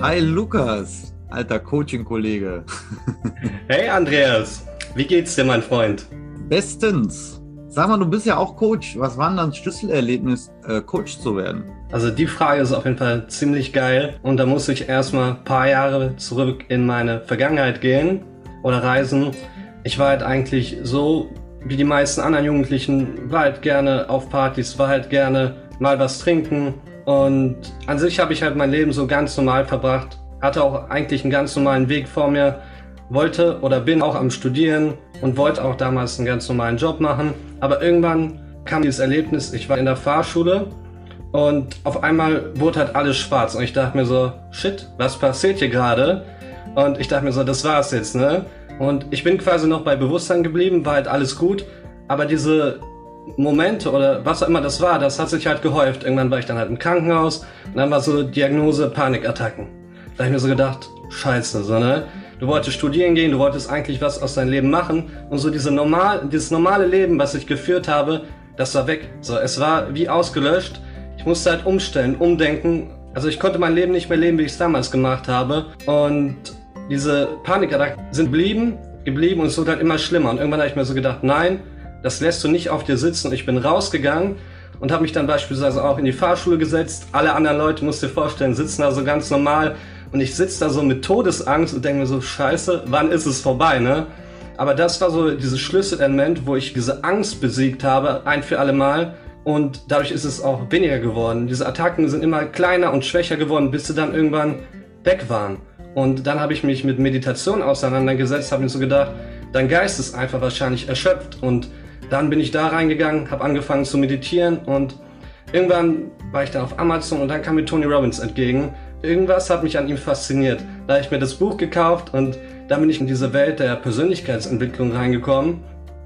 Hi Lukas, alter Coaching-Kollege. Hey Andreas, wie geht's dir, mein Freund? Bestens. Sag mal, du bist ja auch Coach. Was war denn dein Schlüsselerlebnis, äh, Coach zu werden? Also die Frage ist auf jeden Fall ziemlich geil und da muss ich erstmal ein paar Jahre zurück in meine Vergangenheit gehen oder reisen. Ich war halt eigentlich so wie die meisten anderen Jugendlichen, war halt gerne auf Partys, war halt gerne mal was trinken, und an sich habe ich halt mein Leben so ganz normal verbracht, hatte auch eigentlich einen ganz normalen Weg vor mir, wollte oder bin auch am Studieren und wollte auch damals einen ganz normalen Job machen. Aber irgendwann kam dieses Erlebnis, ich war in der Fahrschule und auf einmal wurde halt alles schwarz und ich dachte mir so, shit, was passiert hier gerade? Und ich dachte mir so, das war's jetzt, ne? Und ich bin quasi noch bei Bewusstsein geblieben, war halt alles gut, aber diese Momente oder was auch immer das war, das hat sich halt gehäuft. Irgendwann war ich dann halt im Krankenhaus und dann war so Diagnose Panikattacken. Da habe ich mir so gedacht, scheiße, so, ne? Du wolltest studieren gehen, du wolltest eigentlich was aus deinem Leben machen und so diese normal, dieses normale Leben, was ich geführt habe, das war weg. So, es war wie ausgelöscht. Ich musste halt umstellen, umdenken. Also ich konnte mein Leben nicht mehr leben, wie ich es damals gemacht habe. Und diese Panikattacken sind geblieben, geblieben und es wurde halt immer schlimmer. Und irgendwann habe ich mir so gedacht, nein, das lässt du nicht auf dir sitzen. Ich bin rausgegangen und habe mich dann beispielsweise auch in die Fahrschule gesetzt. Alle anderen Leute, musst dir vorstellen, sitzen da so ganz normal. Und ich sitze da so mit Todesangst und denke mir so, scheiße, wann ist es vorbei, ne? Aber das war so dieses Schlüsselelement, wo ich diese Angst besiegt habe, ein für alle Mal. Und dadurch ist es auch weniger geworden. Diese Attacken sind immer kleiner und schwächer geworden, bis sie dann irgendwann weg waren. Und dann habe ich mich mit Meditation auseinandergesetzt, habe mir so gedacht, dein Geist ist einfach wahrscheinlich erschöpft und dann bin ich da reingegangen, habe angefangen zu meditieren und irgendwann war ich dann auf Amazon und dann kam mir Tony Robbins entgegen. Irgendwas hat mich an ihm fasziniert. Da habe ich mir das Buch gekauft und dann bin ich in diese Welt der Persönlichkeitsentwicklung reingekommen,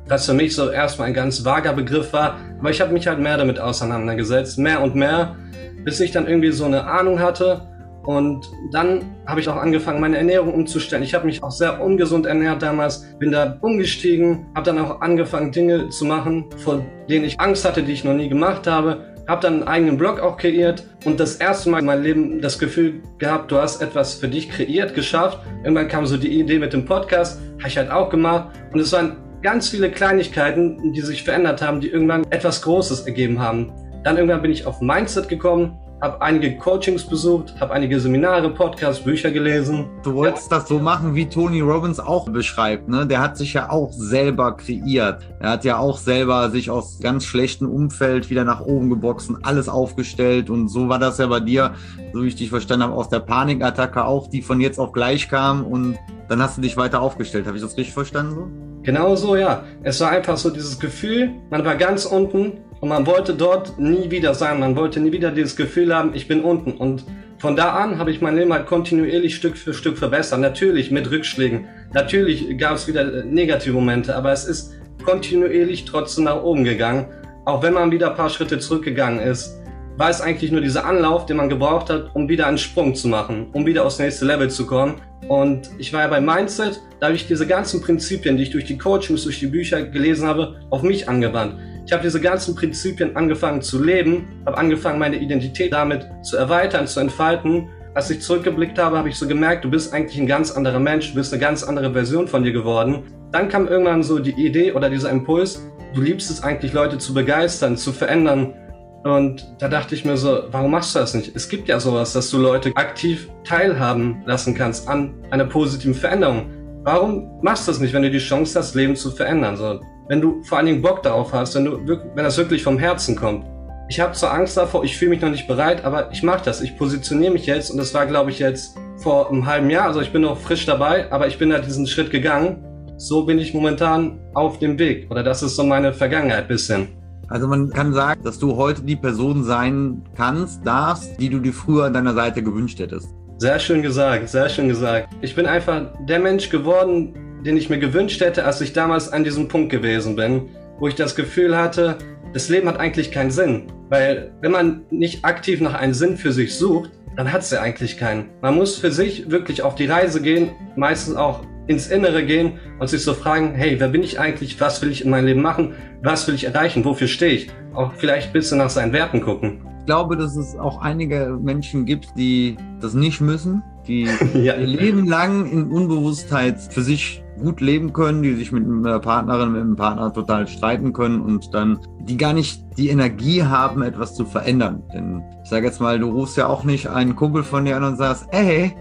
was für mich so erstmal ein ganz vager Begriff war, aber ich habe mich halt mehr damit auseinandergesetzt, mehr und mehr, bis ich dann irgendwie so eine Ahnung hatte und dann habe ich auch angefangen, meine Ernährung umzustellen. Ich habe mich auch sehr ungesund ernährt damals, bin da umgestiegen, habe dann auch angefangen, Dinge zu machen, vor denen ich Angst hatte, die ich noch nie gemacht habe. Habe dann einen eigenen Blog auch kreiert und das erste Mal in meinem Leben das Gefühl gehabt, du hast etwas für dich kreiert, geschafft. Irgendwann kam so die Idee mit dem Podcast, habe ich halt auch gemacht und es waren ganz viele Kleinigkeiten, die sich verändert haben, die irgendwann etwas Großes ergeben haben. Dann irgendwann bin ich auf Mindset gekommen, habe einige Coachings besucht, habe einige Seminare, Podcasts, Bücher gelesen. Du wolltest ja. das so machen, wie Tony Robbins auch beschreibt. Ne? Der hat sich ja auch selber kreiert. Er hat ja auch selber sich aus ganz schlechtem Umfeld wieder nach oben geboxt alles aufgestellt. Und so war das ja bei dir, so wie ich dich verstanden habe, aus der Panikattacke auch, die von jetzt auf gleich kam. Und dann hast du dich weiter aufgestellt. Habe ich das richtig verstanden so? Genau so, ja. Es war einfach so dieses Gefühl, man war ganz unten und man wollte dort nie wieder sein. Man wollte nie wieder dieses Gefühl haben, ich bin unten. Und von da an habe ich mein Leben halt kontinuierlich Stück für Stück verbessert. Natürlich mit Rückschlägen. Natürlich gab es wieder negative Momente, aber es ist kontinuierlich trotzdem nach oben gegangen. Auch wenn man wieder ein paar Schritte zurückgegangen ist, war es eigentlich nur dieser Anlauf, den man gebraucht hat, um wieder einen Sprung zu machen, um wieder aufs nächste Level zu kommen. Und ich war ja bei Mindset, da habe ich diese ganzen Prinzipien, die ich durch die Coachings, durch die Bücher gelesen habe, auf mich angewandt. Ich habe diese ganzen Prinzipien angefangen zu leben, habe angefangen, meine Identität damit zu erweitern, zu entfalten. Als ich zurückgeblickt habe, habe ich so gemerkt, du bist eigentlich ein ganz anderer Mensch, du bist eine ganz andere Version von dir geworden. Dann kam irgendwann so die Idee oder dieser Impuls, du liebst es eigentlich, Leute zu begeistern, zu verändern. Und da dachte ich mir so, warum machst du das nicht? Es gibt ja sowas, dass du Leute aktiv teilhaben lassen kannst an einer positiven Veränderung. Warum machst du das nicht, wenn du die Chance hast, Leben zu verändern? So, wenn du vor allen Dingen Bock darauf hast, wenn, du, wenn das wirklich vom Herzen kommt. Ich habe zwar Angst davor, ich fühle mich noch nicht bereit, aber ich mache das. Ich positioniere mich jetzt und das war, glaube ich, jetzt vor einem halben Jahr. Also ich bin noch frisch dabei, aber ich bin da diesen Schritt gegangen. So bin ich momentan auf dem Weg. Oder das ist so meine Vergangenheit bisschen. Also man kann sagen, dass du heute die Person sein kannst, darfst, die du dir früher an deiner Seite gewünscht hättest. Sehr schön gesagt, sehr schön gesagt. Ich bin einfach der Mensch geworden, den ich mir gewünscht hätte, als ich damals an diesem Punkt gewesen bin, wo ich das Gefühl hatte, das Leben hat eigentlich keinen Sinn. Weil wenn man nicht aktiv nach einem Sinn für sich sucht, dann hat es ja eigentlich keinen. Man muss für sich wirklich auf die Reise gehen, meistens auch ins Innere gehen und sich so fragen, hey, wer bin ich eigentlich? Was will ich in meinem Leben machen? Was will ich erreichen? Wofür stehe ich? Auch vielleicht ein bisschen nach seinen Werten gucken. Ich glaube, dass es auch einige Menschen gibt, die das nicht müssen, die ja. ihr Leben lang in Unbewusstheit für sich gut leben können, die sich mit einer Partnerin, mit einem Partner total streiten können und dann die gar nicht die Energie haben, etwas zu verändern. Denn ich sage jetzt mal, du rufst ja auch nicht einen Kumpel von dir an und sagst, ey,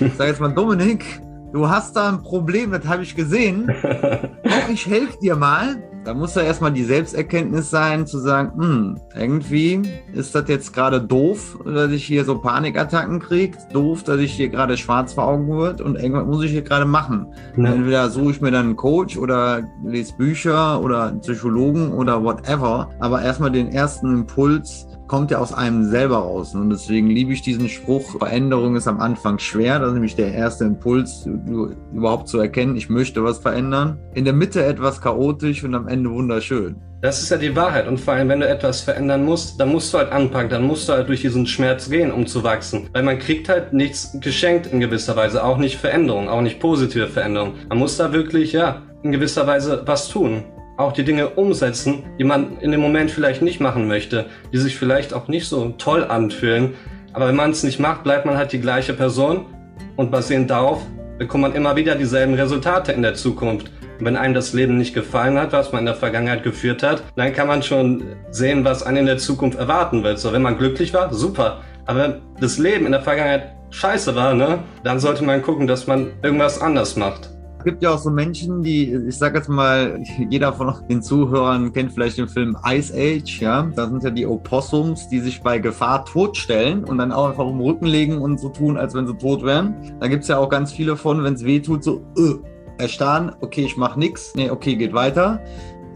ich sage jetzt mal, Dominik, du hast da ein Problem, das habe ich gesehen. Ich helfe dir mal. Da muss ja erstmal die Selbsterkenntnis sein, zu sagen, hm, irgendwie ist das jetzt gerade doof, dass ich hier so Panikattacken kriege, doof, dass ich hier gerade schwarz vor Augen wird und irgendwas muss ich hier gerade machen. Ja. Entweder suche ich mir dann einen Coach oder lese Bücher oder einen Psychologen oder whatever, aber erstmal den ersten Impuls kommt ja aus einem selber raus. Und deswegen liebe ich diesen Spruch, Veränderung ist am Anfang schwer. Das ist nämlich der erste Impuls, überhaupt zu erkennen, ich möchte was verändern. In der Mitte etwas chaotisch und am Ende wunderschön. Das ist ja die Wahrheit. Und vor allem, wenn du etwas verändern musst, dann musst du halt anpacken, dann musst du halt durch diesen Schmerz gehen, um zu wachsen. Weil man kriegt halt nichts geschenkt in gewisser Weise, auch nicht Veränderung, auch nicht positive Veränderung. Man muss da wirklich, ja, in gewisser Weise was tun auch die Dinge umsetzen, die man in dem Moment vielleicht nicht machen möchte, die sich vielleicht auch nicht so toll anfühlen. Aber wenn man es nicht macht, bleibt man halt die gleiche Person und basierend darauf bekommt man immer wieder dieselben Resultate in der Zukunft. Und wenn einem das Leben nicht gefallen hat, was man in der Vergangenheit geführt hat, dann kann man schon sehen, was einen in der Zukunft erwarten wird. So, wenn man glücklich war, super. Aber wenn das Leben in der Vergangenheit scheiße war, ne, dann sollte man gucken, dass man irgendwas anders macht. Es gibt ja auch so Menschen, die, ich sag jetzt mal, jeder von den Zuhörern kennt vielleicht den Film Ice Age, ja. Da sind ja die Opossums, die sich bei Gefahr totstellen und dann auch einfach um den Rücken legen und so tun, als wenn sie tot wären. Da gibt es ja auch ganz viele von, wenn es weh tut, so, äh, erstarren, okay, ich mach nix, nee, okay, geht weiter.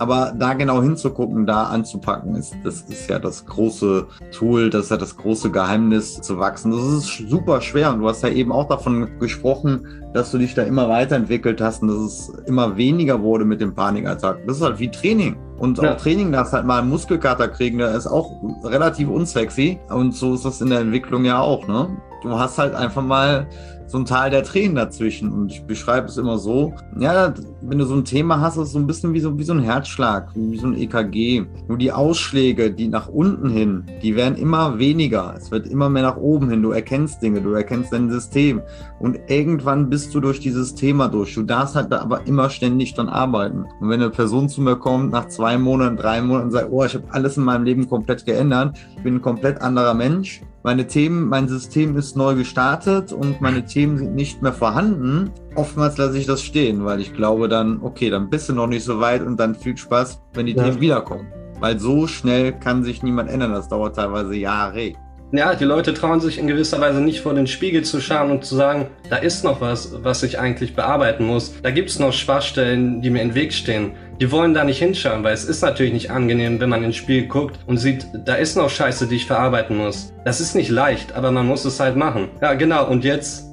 Aber da genau hinzugucken, da anzupacken, ist, das ist ja das große Tool, das ist ja das große Geheimnis zu wachsen. Das ist super schwer und du hast ja eben auch davon gesprochen, dass du dich da immer weiterentwickelt hast und dass es immer weniger wurde mit dem Panikattacken. Das ist halt wie Training. Und ja. auch Training darfst halt mal einen Muskelkater kriegen, der ist auch relativ unsexy. Und so ist das in der Entwicklung ja auch, ne? Du hast halt einfach mal so ein Tal der Tränen dazwischen. Und ich beschreibe es immer so. Ja, wenn du so ein Thema hast, ist es so ein bisschen wie so, wie so ein Herzschlag, wie so ein EKG. Nur die Ausschläge, die nach unten hin, die werden immer weniger. Es wird immer mehr nach oben hin. Du erkennst Dinge, du erkennst dein System. Und irgendwann bist du durch dieses Thema durch. Du darfst halt da aber immer ständig dran arbeiten. Und wenn eine Person zu mir kommt, nach zwei Monaten, drei Monaten, sagt, oh, ich habe alles in meinem Leben komplett geändert, ich bin ein komplett anderer Mensch, meine Themen, mein System ist neu gestartet und meine Themen sind nicht mehr vorhanden. Oftmals lasse ich das stehen, weil ich glaube dann, okay, dann bist du noch nicht so weit und dann viel Spaß, wenn die ja. Themen wiederkommen. Weil so schnell kann sich niemand ändern. Das dauert teilweise Jahre. Ja, die Leute trauen sich in gewisser Weise nicht vor den Spiegel zu schauen und zu sagen, da ist noch was, was ich eigentlich bearbeiten muss. Da gibt's noch Schwachstellen, die mir im Weg stehen. Die wollen da nicht hinschauen, weil es ist natürlich nicht angenehm, wenn man ins Spiel guckt und sieht, da ist noch Scheiße, die ich verarbeiten muss. Das ist nicht leicht, aber man muss es halt machen. Ja, genau. Und jetzt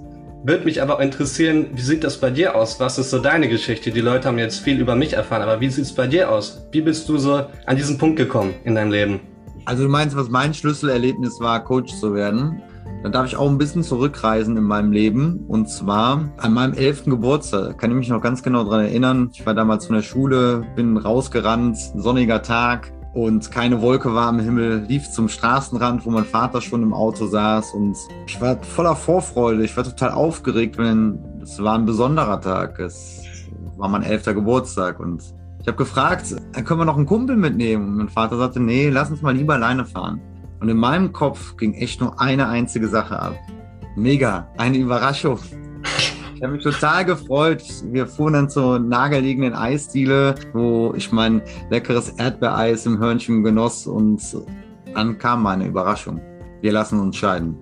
würde mich aber interessieren, wie sieht das bei dir aus? Was ist so deine Geschichte? Die Leute haben jetzt viel über mich erfahren, aber wie sieht's bei dir aus? Wie bist du so an diesen Punkt gekommen in deinem Leben? Also du meinst, was mein Schlüsselerlebnis war, Coach zu werden? Dann darf ich auch ein bisschen zurückreisen in meinem Leben. Und zwar an meinem elften Geburtstag. Kann ich mich noch ganz genau daran erinnern. Ich war damals von der Schule, bin rausgerannt, sonniger Tag und keine Wolke war am Himmel, lief zum Straßenrand, wo mein Vater schon im Auto saß. Und ich war voller Vorfreude. Ich war total aufgeregt, denn es war ein besonderer Tag. Es war mein elfter Geburtstag und ich habe gefragt, können wir noch einen Kumpel mitnehmen? Und mein Vater sagte, nee, lass uns mal lieber alleine fahren. Und in meinem Kopf ging echt nur eine einzige Sache ab. Mega, eine Überraschung. Ich habe mich total gefreut. Wir fuhren dann zur nahegelegenen Eisdiele, wo ich mein leckeres Erdbeereis im Hörnchen genoss und dann kam meine Überraschung. Wir lassen uns scheiden.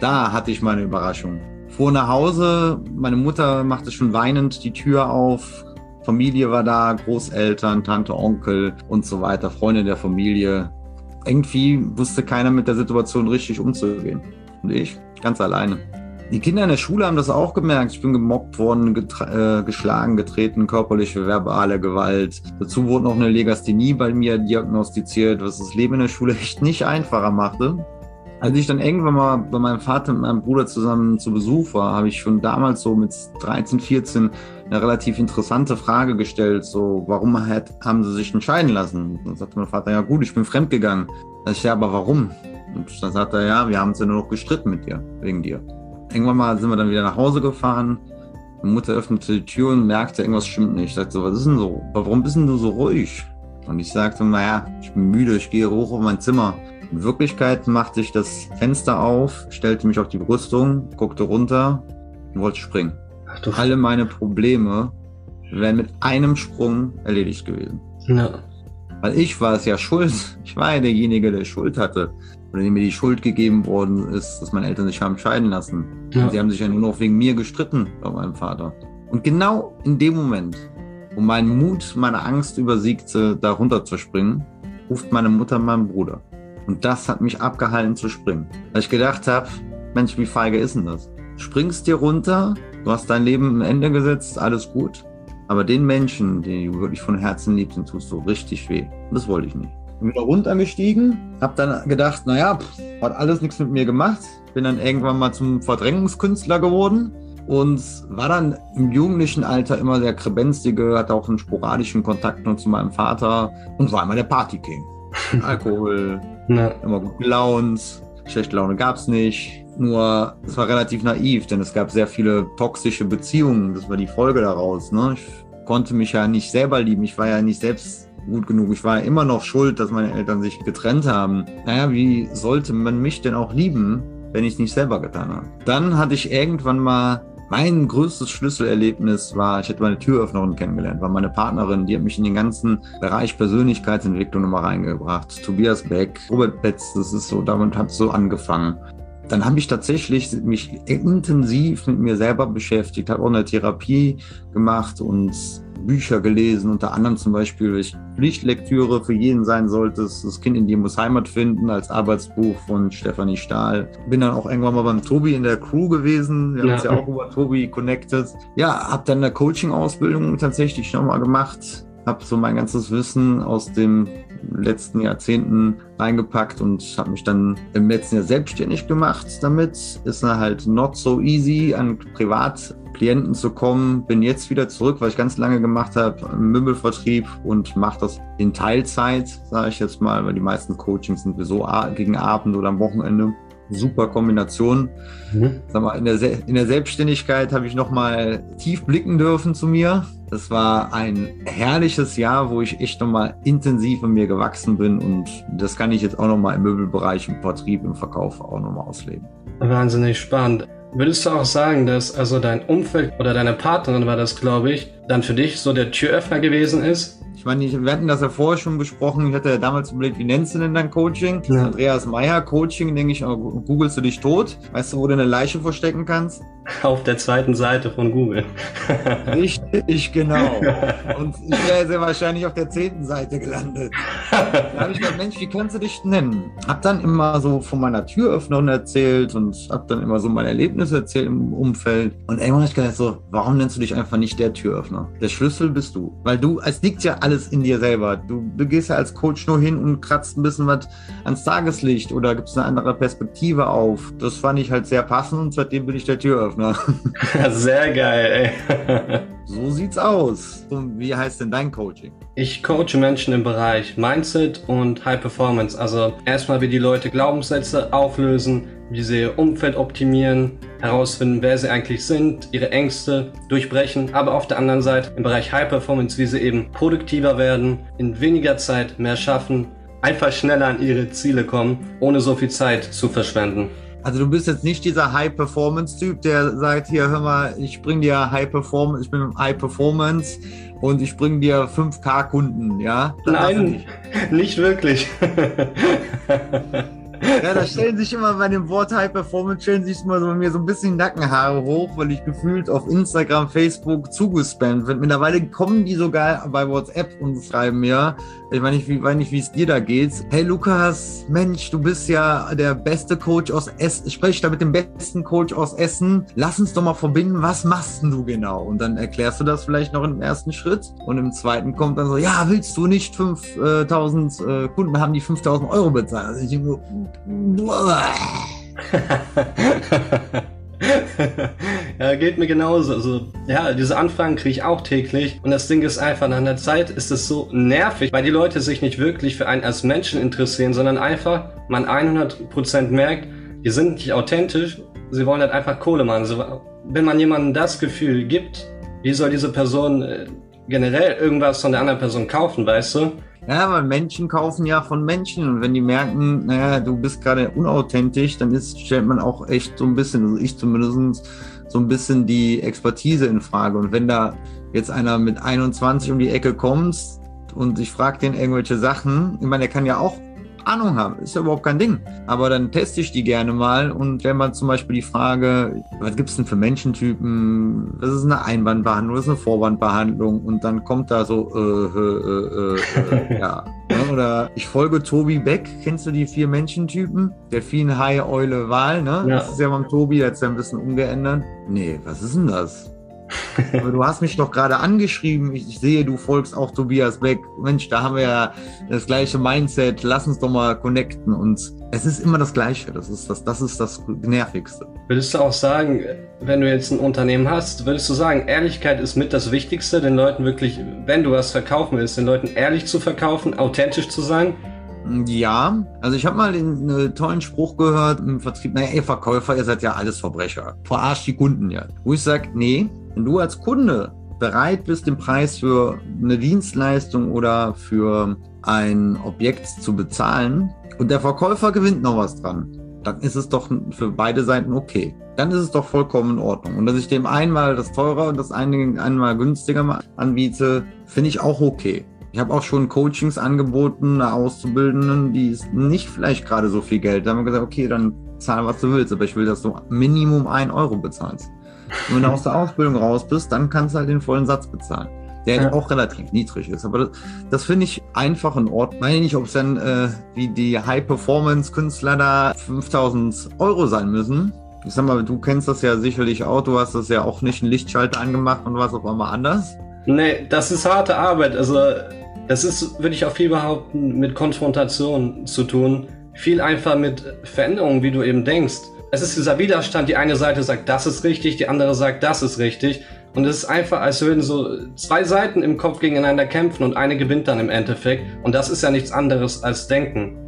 Da hatte ich meine Überraschung. Fuhr nach Hause, meine Mutter machte schon weinend die Tür auf, Familie war da, Großeltern, Tante, Onkel und so weiter, Freunde der Familie. Irgendwie wusste keiner mit der Situation richtig umzugehen. Und ich ganz alleine. Die Kinder in der Schule haben das auch gemerkt. Ich bin gemobbt worden, äh, geschlagen, getreten, körperliche, verbale Gewalt. Dazu wurde noch eine Legasthenie bei mir diagnostiziert, was das Leben in der Schule echt nicht einfacher machte. Als ich dann irgendwann mal bei meinem Vater und meinem Bruder zusammen zu Besuch war, habe ich schon damals so mit 13, 14 eine relativ interessante Frage gestellt, so warum hat, haben sie sich entscheiden lassen? Dann sagte mein Vater, ja gut, ich bin fremdgegangen. Da ich, ja, aber warum? Und dann sagt er, ja, wir haben uns ja nur noch gestritten mit dir, wegen dir. Irgendwann mal sind wir dann wieder nach Hause gefahren. Meine Mutter öffnete die Tür und merkte, irgendwas stimmt nicht. Ich sagte was ist denn so? Warum bist denn du so ruhig? Und ich sagte, naja, ich bin müde, ich gehe hoch auf mein Zimmer. In Wirklichkeit machte ich das Fenster auf, stellte mich auf die Brüstung, guckte runter und wollte springen. Ach, Alle meine Probleme wären mit einem Sprung erledigt gewesen. Ja. Weil ich war es ja schuld. Ich war ja derjenige, der Schuld hatte. Oder dem mir die Schuld gegeben worden ist, dass meine Eltern sich haben scheiden lassen. Ja. sie haben sich ja nur noch wegen mir gestritten bei meinem Vater. Und genau in dem Moment, wo mein Mut meine Angst übersiegte, da runterzuspringen, ruft meine Mutter meinen Bruder. Und das hat mich abgehalten zu springen. Weil ich gedacht habe, Mensch, wie feige ist denn das? Springst dir runter, du hast dein Leben am Ende gesetzt, alles gut. Aber den Menschen, die du wirklich von Herzen liebst, den tust du richtig weh. Und das wollte ich nicht. Bin wieder runtergestiegen, hab dann gedacht, naja, pff, hat alles nichts mit mir gemacht. Bin dann irgendwann mal zum Verdrängungskünstler geworden und war dann im jugendlichen Alter immer der Krebenzige, hatte auch einen sporadischen Kontakt nur zu meinem Vater und war immer der Partyking. Alkohol, ja. immer gut gelaunt, schlechte Laune gab es nicht. Nur es war relativ naiv, denn es gab sehr viele toxische Beziehungen. Das war die Folge daraus. Ne? Ich konnte mich ja nicht selber lieben. Ich war ja nicht selbst gut genug. Ich war ja immer noch schuld, dass meine Eltern sich getrennt haben. Naja, wie sollte man mich denn auch lieben, wenn ich es nicht selber getan habe? Dann hatte ich irgendwann mal mein größtes Schlüsselerlebnis war, ich hätte meine Türöffnerin kennengelernt, war meine Partnerin, die hat mich in den ganzen Bereich Persönlichkeitsentwicklung nochmal reingebracht. Tobias Beck, Robert Betz, das ist so, damit hat es so angefangen. Dann habe ich tatsächlich mich intensiv mit mir selber beschäftigt, habe auch eine Therapie gemacht und Bücher gelesen, unter anderem zum Beispiel, welche Pflichtlektüre für jeden sein sollte, das Kind in dir muss Heimat finden, als Arbeitsbuch von Stefanie Stahl. Bin dann auch irgendwann mal beim Tobi in der Crew gewesen, wir ja. haben uns ja auch über Tobi connected. Ja, habe dann eine Coaching-Ausbildung tatsächlich nochmal gemacht, habe so mein ganzes Wissen aus den letzten Jahrzehnten reingepackt und habe mich dann im letzten Jahr selbstständig gemacht damit. Ist halt not so easy an privat Klienten zu kommen. Bin jetzt wieder zurück, weil ich ganz lange gemacht habe im Möbelvertrieb und mache das in Teilzeit, sage ich jetzt mal, weil die meisten Coachings sind so gegen Abend oder am Wochenende. Super Kombination. Mhm. Sag mal, in, der, in der Selbstständigkeit habe ich nochmal tief blicken dürfen zu mir. Das war ein herrliches Jahr, wo ich echt nochmal intensiv in mir gewachsen bin und das kann ich jetzt auch nochmal im Möbelbereich, im Vertrieb, im Verkauf auch nochmal ausleben. Wahnsinnig spannend. Würdest du auch sagen, dass also dein Umfeld oder deine Partnerin war das, glaube ich, dann für dich so der Türöffner gewesen ist? Ich meine, wir hatten das ja vorher schon besprochen. Ich hatte ja damals überlegt, wie nennst du denn dein Coaching? Ja. Andreas Meyer Coaching, denke ich, oh, googelst du dich tot? Weißt du, wo du eine Leiche verstecken kannst? Auf der zweiten Seite von Google. Richtig, genau. Und ich wäre sehr wahrscheinlich auf der zehnten Seite gelandet. Da habe ich gedacht, Mensch, wie kannst du dich nennen? Hab dann immer so von meiner Türöffnung erzählt und hab dann immer so meine Erlebnisse erzählt im Umfeld. Und irgendwann habe ich gedacht so, warum nennst du dich einfach nicht der Türöffner? Der Schlüssel bist du. Weil du, es liegt ja alles in dir selber. Du, du gehst ja als Coach nur hin und kratzt ein bisschen was ans Tageslicht oder gibst eine andere Perspektive auf. Das fand ich halt sehr passend und seitdem bin ich der Türöffner. Sehr geil, ey. so sieht's aus. Und wie heißt denn dein Coaching? Ich coache Menschen im Bereich Mindset und High Performance. Also erstmal, wie die Leute Glaubenssätze auflösen, wie sie ihr Umfeld optimieren, herausfinden, wer sie eigentlich sind, ihre Ängste durchbrechen, aber auf der anderen Seite im Bereich High Performance, wie sie eben produktiver werden, in weniger Zeit mehr schaffen, einfach schneller an ihre Ziele kommen, ohne so viel Zeit zu verschwenden. Also du bist jetzt nicht dieser High-Performance-Typ, der sagt, hier, hör mal, ich bring dir High-Performance, ich bin High-Performance und ich bring dir 5K-Kunden, ja? Das Nein, nicht. nicht wirklich. Ja, da stellen sich immer bei dem Wort High Performance, stellen sich immer so bei mir so ein bisschen Nackenhaare hoch, weil ich gefühlt auf Instagram, Facebook zugespammt bin. Mittlerweile kommen die sogar bei WhatsApp und schreiben mir, ich weiß nicht, wie, nicht, wie es dir da geht. Hey Lukas, Mensch, du bist ja der beste Coach aus Essen. Ich spreche da mit dem besten Coach aus Essen. Lass uns doch mal verbinden, was machst du genau? Und dann erklärst du das vielleicht noch im ersten Schritt. Und im zweiten kommt dann so, ja, willst du nicht 5000 äh, Kunden haben, die 5000 Euro bezahlen? Also ich denke ja, geht mir genauso. Also, ja, diese Anfragen kriege ich auch täglich. Und das Ding ist einfach, nach einer Zeit ist es so nervig, weil die Leute sich nicht wirklich für einen als Menschen interessieren, sondern einfach man 100% merkt, die sind nicht authentisch, sie wollen halt einfach Kohle machen. Also, wenn man jemandem das Gefühl gibt, wie soll diese Person äh, generell irgendwas von der anderen Person kaufen, weißt du? Ja, weil Menschen kaufen ja von Menschen und wenn die merken, naja, du bist gerade unauthentisch, dann ist, stellt man auch echt so ein bisschen, also ich zumindest, so ein bisschen die Expertise in Frage. Und wenn da jetzt einer mit 21 um die Ecke kommt und ich frage den irgendwelche Sachen, ich meine, der kann ja auch Ahnung haben. Ist ja überhaupt kein Ding. Aber dann teste ich die gerne mal und wenn man zum Beispiel die Frage, was gibt es denn für Menschentypen? Das ist eine Einwandbehandlung, das ist eine Vorwandbehandlung und dann kommt da so, äh, äh, äh, äh ja. Ne? Oder ich folge Tobi Beck. Kennst du die vier Menschentypen? Delfin, Hai, Eule, Wal, ne? Ja. Das ist ja beim Tobi, ja ein bisschen umgeändert. Nee, was ist denn das? Aber du hast mich doch gerade angeschrieben. Ich, ich, sehe, du folgst auch Tobias Beck. Mensch, da haben wir ja das gleiche Mindset. Lass uns doch mal connecten. Und es ist immer das Gleiche. Das ist das, das ist das Nervigste. Würdest du auch sagen, wenn du jetzt ein Unternehmen hast, würdest du sagen, Ehrlichkeit ist mit das Wichtigste, den Leuten wirklich, wenn du was verkaufen willst, den Leuten ehrlich zu verkaufen, authentisch zu sein? Ja, also ich habe mal den äh, tollen Spruch gehört im Vertrieb, naja, ihr Verkäufer, ihr seid ja alles Verbrecher. Verarscht die Kunden ja. Wo ich sage, nee, wenn du als Kunde bereit bist, den Preis für eine Dienstleistung oder für ein Objekt zu bezahlen und der Verkäufer gewinnt noch was dran, dann ist es doch für beide Seiten okay. Dann ist es doch vollkommen in Ordnung. Und dass ich dem einmal das teurer und das einmal günstiger anbiete, finde ich auch okay. Ich habe auch schon Coachings angeboten, Auszubildenden, die ist nicht vielleicht gerade so viel Geld. Da haben wir gesagt, okay, dann zahl, was du willst, aber ich will, dass du Minimum ein Euro bezahlst. Und wenn du aus der Ausbildung raus bist, dann kannst du halt den vollen Satz bezahlen. Der ja. auch relativ niedrig ist. Aber das, das finde ich einfach in Ordnung. Meine ich nicht, ob es dann äh, wie die High-Performance-Künstler da 5000 Euro sein müssen. Ich sag mal, du kennst das ja sicherlich auch. Du hast das ja auch nicht einen Lichtschalter angemacht und was auf einmal anders. Nee, das ist harte Arbeit. Also, das ist, würde ich auch viel behaupten, mit Konfrontation zu tun. Viel einfach mit Veränderungen, wie du eben denkst es ist dieser Widerstand, die eine Seite sagt, das ist richtig, die andere sagt, das ist richtig. Und es ist einfach, als würden so zwei Seiten im Kopf gegeneinander kämpfen und eine gewinnt dann im Endeffekt. Und das ist ja nichts anderes als Denken.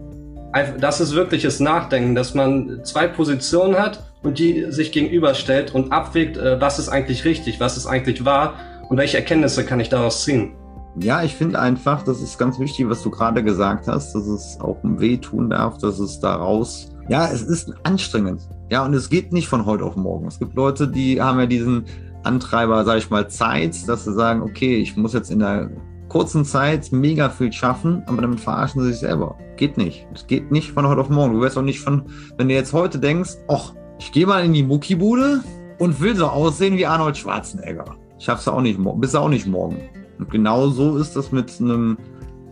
Das ist wirkliches Nachdenken, dass man zwei Positionen hat und die sich gegenüberstellt und abwägt, äh, was ist eigentlich richtig, was ist eigentlich wahr und welche Erkenntnisse kann ich daraus ziehen. Ja, ich finde einfach, das ist ganz wichtig, was du gerade gesagt hast, dass es auch wehtun darf, dass es daraus ja, es ist anstrengend. Ja, und es geht nicht von heute auf morgen. Es gibt Leute, die haben ja diesen Antreiber, sage ich mal, Zeit, dass sie sagen, okay, ich muss jetzt in der kurzen Zeit mega viel schaffen, aber damit verarschen sie sich selber. Geht nicht. Es geht nicht von heute auf morgen. Du wirst auch nicht von, wenn du jetzt heute denkst, ach, ich gehe mal in die Muckibude und will so aussehen wie Arnold Schwarzenegger. Schaffst du auch nicht, bist du auch nicht morgen. Und genau so ist das mit einem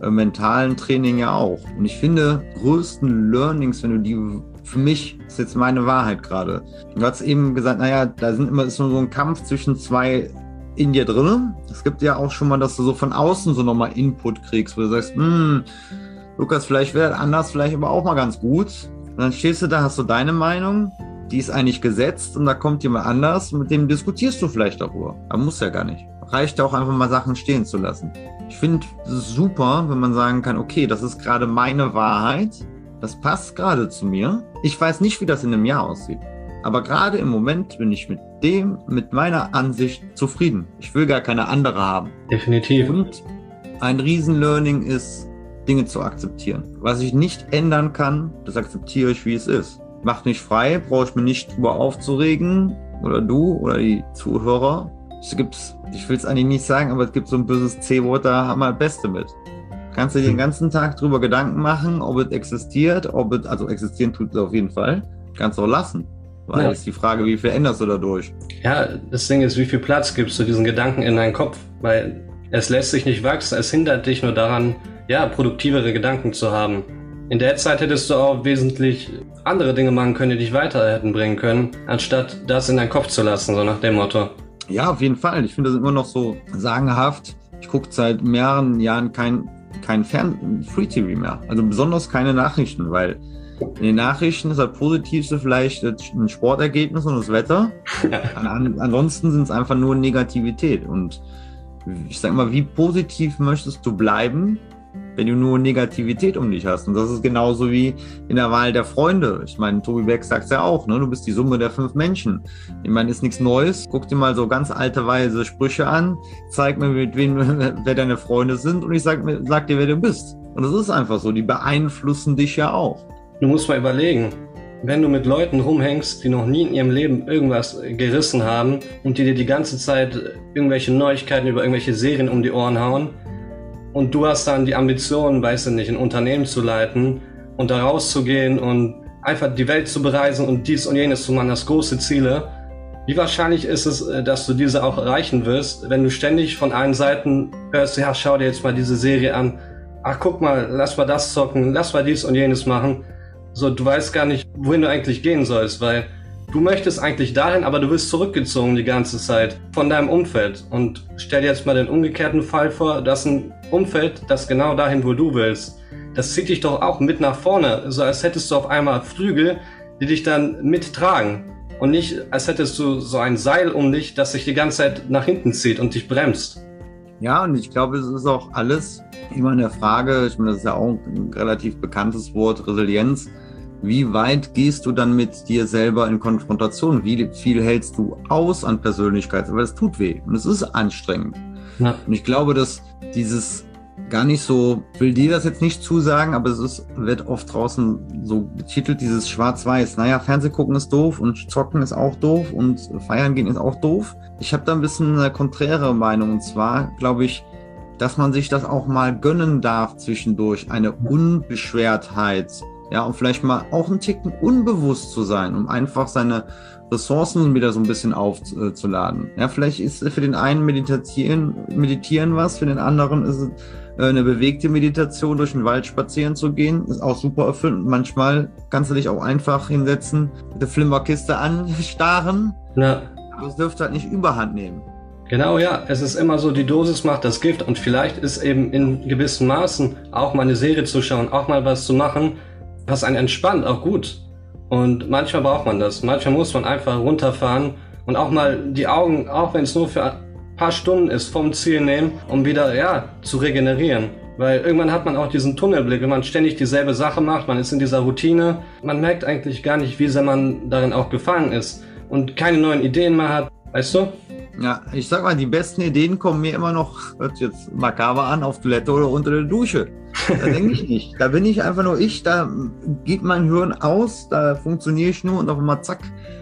äh, mentalen Training ja auch. Und ich finde, größten Learnings, wenn du die für mich ist jetzt meine Wahrheit gerade. Du hast eben gesagt, naja, da sind immer ist so ein Kampf zwischen zwei in dir drin. Es gibt ja auch schon mal, dass du so von außen so nochmal Input kriegst, wo du sagst, hm, Lukas, vielleicht wäre anders, vielleicht aber auch mal ganz gut. Und dann stehst du da, hast du deine Meinung, die ist eigentlich gesetzt und da kommt jemand anders, mit dem diskutierst du vielleicht darüber. Aber muss ja gar nicht. Reicht ja auch einfach mal Sachen stehen zu lassen. Ich finde es super, wenn man sagen kann, okay, das ist gerade meine Wahrheit, das passt gerade zu mir. Ich weiß nicht, wie das in einem Jahr aussieht. Aber gerade im Moment bin ich mit dem, mit meiner Ansicht zufrieden. Ich will gar keine andere haben. Definitiv. Und ein Riesenlearning ist, Dinge zu akzeptieren. Was ich nicht ändern kann, das akzeptiere ich, wie es ist. Macht mich frei, brauche ich mir nicht drüber aufzuregen. Oder du oder die Zuhörer. Es gibt, ich will es eigentlich nicht sagen, aber es gibt so ein böses C-Wort, da haben wir das Beste mit. Kannst du dir den ganzen Tag drüber Gedanken machen, ob es existiert, ob es, also existieren tut es auf jeden Fall. Kannst du auch lassen. Weil ja. ist die Frage, wie viel änderst du dadurch? Ja, das Ding ist, wie viel Platz gibst du diesen Gedanken in deinen Kopf? Weil es lässt sich nicht wachsen, es hindert dich nur daran, ja, produktivere Gedanken zu haben. In der Zeit hättest du auch wesentlich andere Dinge machen können, die dich weiter hätten bringen können, anstatt das in deinen Kopf zu lassen, so nach dem Motto. Ja, auf jeden Fall. Ich finde das immer noch so sagenhaft. Ich gucke seit mehreren Jahren kein, kein Fern Free TV mehr. Also besonders keine Nachrichten, weil In den Nachrichten ist das Positivste vielleicht ein Sportergebnis und das Wetter. An, ansonsten sind es einfach nur Negativität. Und ich sage mal, wie positiv möchtest du bleiben, wenn du nur Negativität um dich hast. Und das ist genauso wie in der Wahl der Freunde. Ich meine, Tobi Beck sagt es ja auch, ne? du bist die Summe der fünf Menschen. Ich meine, ist nichts Neues. Guck dir mal so ganz alte weise Sprüche an, zeig mir, mit wem, wer deine Freunde sind und ich sag, sag dir, wer du bist. Und das ist einfach so, die beeinflussen dich ja auch. Du musst mal überlegen, wenn du mit Leuten rumhängst, die noch nie in ihrem Leben irgendwas gerissen haben und die dir die ganze Zeit irgendwelche Neuigkeiten über irgendwelche Serien um die Ohren hauen, und du hast dann die Ambition, weißt du nicht, ein Unternehmen zu leiten und da rauszugehen und einfach die Welt zu bereisen und dies und jenes zu machen, das große Ziele. Wie wahrscheinlich ist es, äh, dass du diese auch erreichen wirst, wenn du ständig von allen Seiten hörst, ja, schau dir jetzt mal diese Serie an. Ach, guck mal, lass mal das zocken, lass mal dies und jenes machen. So, du weißt gar nicht, wohin du eigentlich gehen sollst, weil Du möchtest eigentlich dahin, aber du wirst zurückgezogen die ganze Zeit von deinem Umfeld. Und stell dir jetzt mal den umgekehrten Fall vor, dass ein Umfeld, das genau dahin, wo du willst, das zieht dich doch auch mit nach vorne, so als hättest du auf einmal Flügel, die dich dann mittragen. Und nicht, als hättest du so ein Seil um dich, das sich die ganze Zeit nach hinten zieht und dich bremst. Ja, und ich glaube, es ist auch alles immer eine Frage, ich meine, das ist ja auch ein relativ bekanntes Wort, Resilienz wie weit gehst du dann mit dir selber in Konfrontation? Wie viel hältst du aus an Persönlichkeit? Aber es tut weh und es ist anstrengend. Ja. Und ich glaube, dass dieses gar nicht so, will dir das jetzt nicht zusagen, aber es ist, wird oft draußen so betitelt, dieses Schwarz-Weiß. Naja, Fernseh gucken ist doof und zocken ist auch doof und feiern gehen ist auch doof. Ich habe da ein bisschen eine konträre Meinung und zwar glaube ich, dass man sich das auch mal gönnen darf zwischendurch, eine Unbeschwertheit ja, und vielleicht mal auch einen Ticken unbewusst zu sein, um einfach seine Ressourcen wieder so ein bisschen aufzuladen. Ja, vielleicht ist für den einen Meditieren, Meditieren was, für den anderen ist es äh, eine bewegte Meditation durch den Wald spazieren zu gehen, ist auch super erfüllend. Manchmal kannst du dich auch einfach hinsetzen, mit der Flimmerkiste anstarren. Ja. Aber es dürfte halt nicht überhand nehmen. Genau, ja. Es ist immer so, die Dosis macht das Gift und vielleicht ist eben in gewissen Maßen auch mal eine Serie zu schauen, auch mal was zu machen, was einen entspannt, auch gut. Und manchmal braucht man das. Manchmal muss man einfach runterfahren und auch mal die Augen, auch wenn es nur für ein paar Stunden ist, vom Ziel nehmen, um wieder, ja, zu regenerieren. Weil irgendwann hat man auch diesen Tunnelblick, wenn man ständig dieselbe Sache macht, man ist in dieser Routine, man merkt eigentlich gar nicht, wie sehr man darin auch gefangen ist und keine neuen Ideen mehr hat, weißt du? Ja, ich sag mal, die besten Ideen kommen mir immer noch, hört jetzt makaber an, auf Toilette oder unter der Dusche. Da denke ich nicht. Da bin ich einfach nur ich, da geht mein Hirn aus, da funktioniere ich nur und auf einmal zack,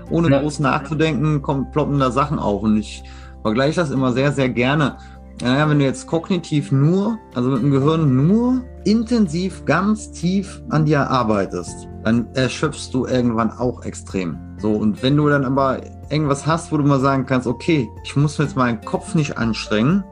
ohne ja. groß nachzudenken, kommt ploppen da Sachen auf. Und ich vergleiche das immer sehr, sehr gerne. Naja, wenn du jetzt kognitiv nur, also mit dem Gehirn nur intensiv, ganz tief an dir arbeitest, dann erschöpfst du irgendwann auch extrem. So, und wenn du dann aber irgendwas hast, wo du mal sagen kannst, okay, ich muss jetzt meinen Kopf nicht anstrengen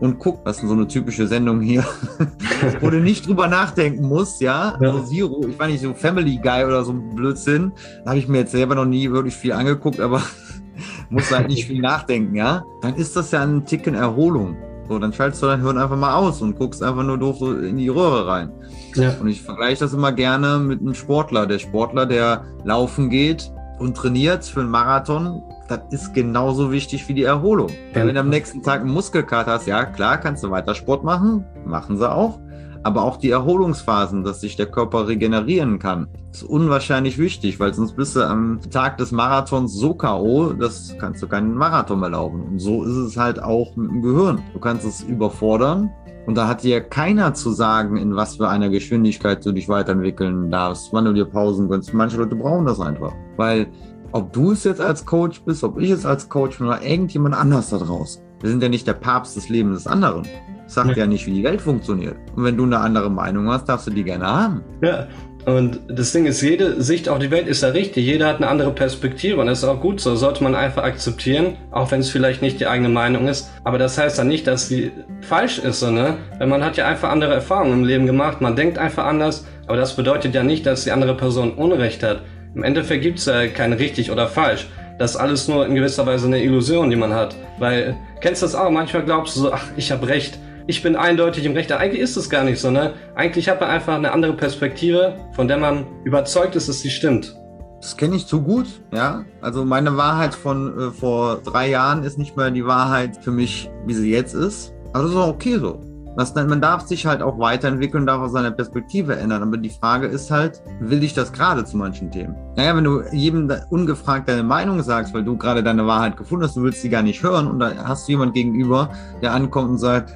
und guck, was ist so eine typische Sendung hier, wo du nicht drüber nachdenken musst, ja. ja. Also Zero, ich war nicht so Family Guy oder so ein Blödsinn. Da habe ich mir jetzt selber noch nie wirklich viel angeguckt, aber muss halt nicht viel nachdenken, ja. Dann ist das ja ein Ticken Erholung. So, dann schaltest du dein Hirn einfach mal aus und guckst einfach nur doof so in die Röhre rein. Ja. Und ich vergleiche das immer gerne mit einem Sportler. Der Sportler, der laufen geht, und trainiert für einen Marathon, das ist genauso wichtig wie die Erholung. Ja. Wenn du am nächsten Tag einen Muskelkater hast, ja klar, kannst du weiter Sport machen, machen sie auch. Aber auch die Erholungsphasen, dass sich der Körper regenerieren kann, ist unwahrscheinlich wichtig, weil sonst bist du am Tag des Marathons so K.O., das kannst du keinen Marathon mehr laufen. Und so ist es halt auch mit dem Gehirn. Du kannst es überfordern, und da hat dir keiner zu sagen, in was für einer Geschwindigkeit du dich weiterentwickeln darfst, wann du dir Pausen gönnst. Manche Leute brauchen das einfach. Weil ob du es jetzt als Coach bist, ob ich es als Coach bin oder irgendjemand anders da draußen. Wir sind ja nicht der Papst des Lebens des anderen. Das sagt ja. ja nicht, wie die Welt funktioniert. Und wenn du eine andere Meinung hast, darfst du die gerne haben. Ja, und das Ding ist, jede Sicht auf die Welt ist ja richtig. Jeder hat eine andere Perspektive und das ist auch gut so. Sollte man einfach akzeptieren, auch wenn es vielleicht nicht die eigene Meinung ist. Aber das heißt dann nicht, dass sie falsch ist, so, ne? Weil man hat ja einfach andere Erfahrungen im Leben gemacht. Man denkt einfach anders. Aber das bedeutet ja nicht, dass die andere Person Unrecht hat. Im Endeffekt gibt es ja kein richtig oder falsch. Das ist alles nur in gewisser Weise eine Illusion, die man hat. Weil, kennst du das auch? Manchmal glaubst du so, ach, ich habe recht. ich bin eindeutig im Recht. Eigentlich ist es gar nicht so, ne? Eigentlich hat man einfach eine andere Perspektive, von der man überzeugt ist, dass sie stimmt. Das kenne ich zu gut, ja. Also meine Wahrheit von äh, vor drei Jahren ist nicht mehr die Wahrheit für mich, wie sie jetzt ist. Aber das ist auch okay so. Das, man darf sich halt auch weiterentwickeln, darf auch seine Perspektive ändern. Aber die Frage ist halt, will ich das gerade zu manchen Themen? Naja, wenn du jedem ungefragt deine Meinung sagst, weil du gerade deine Wahrheit gefunden hast, du willst sie gar nicht hören und da hast du jemand gegenüber, der ankommt und sagt,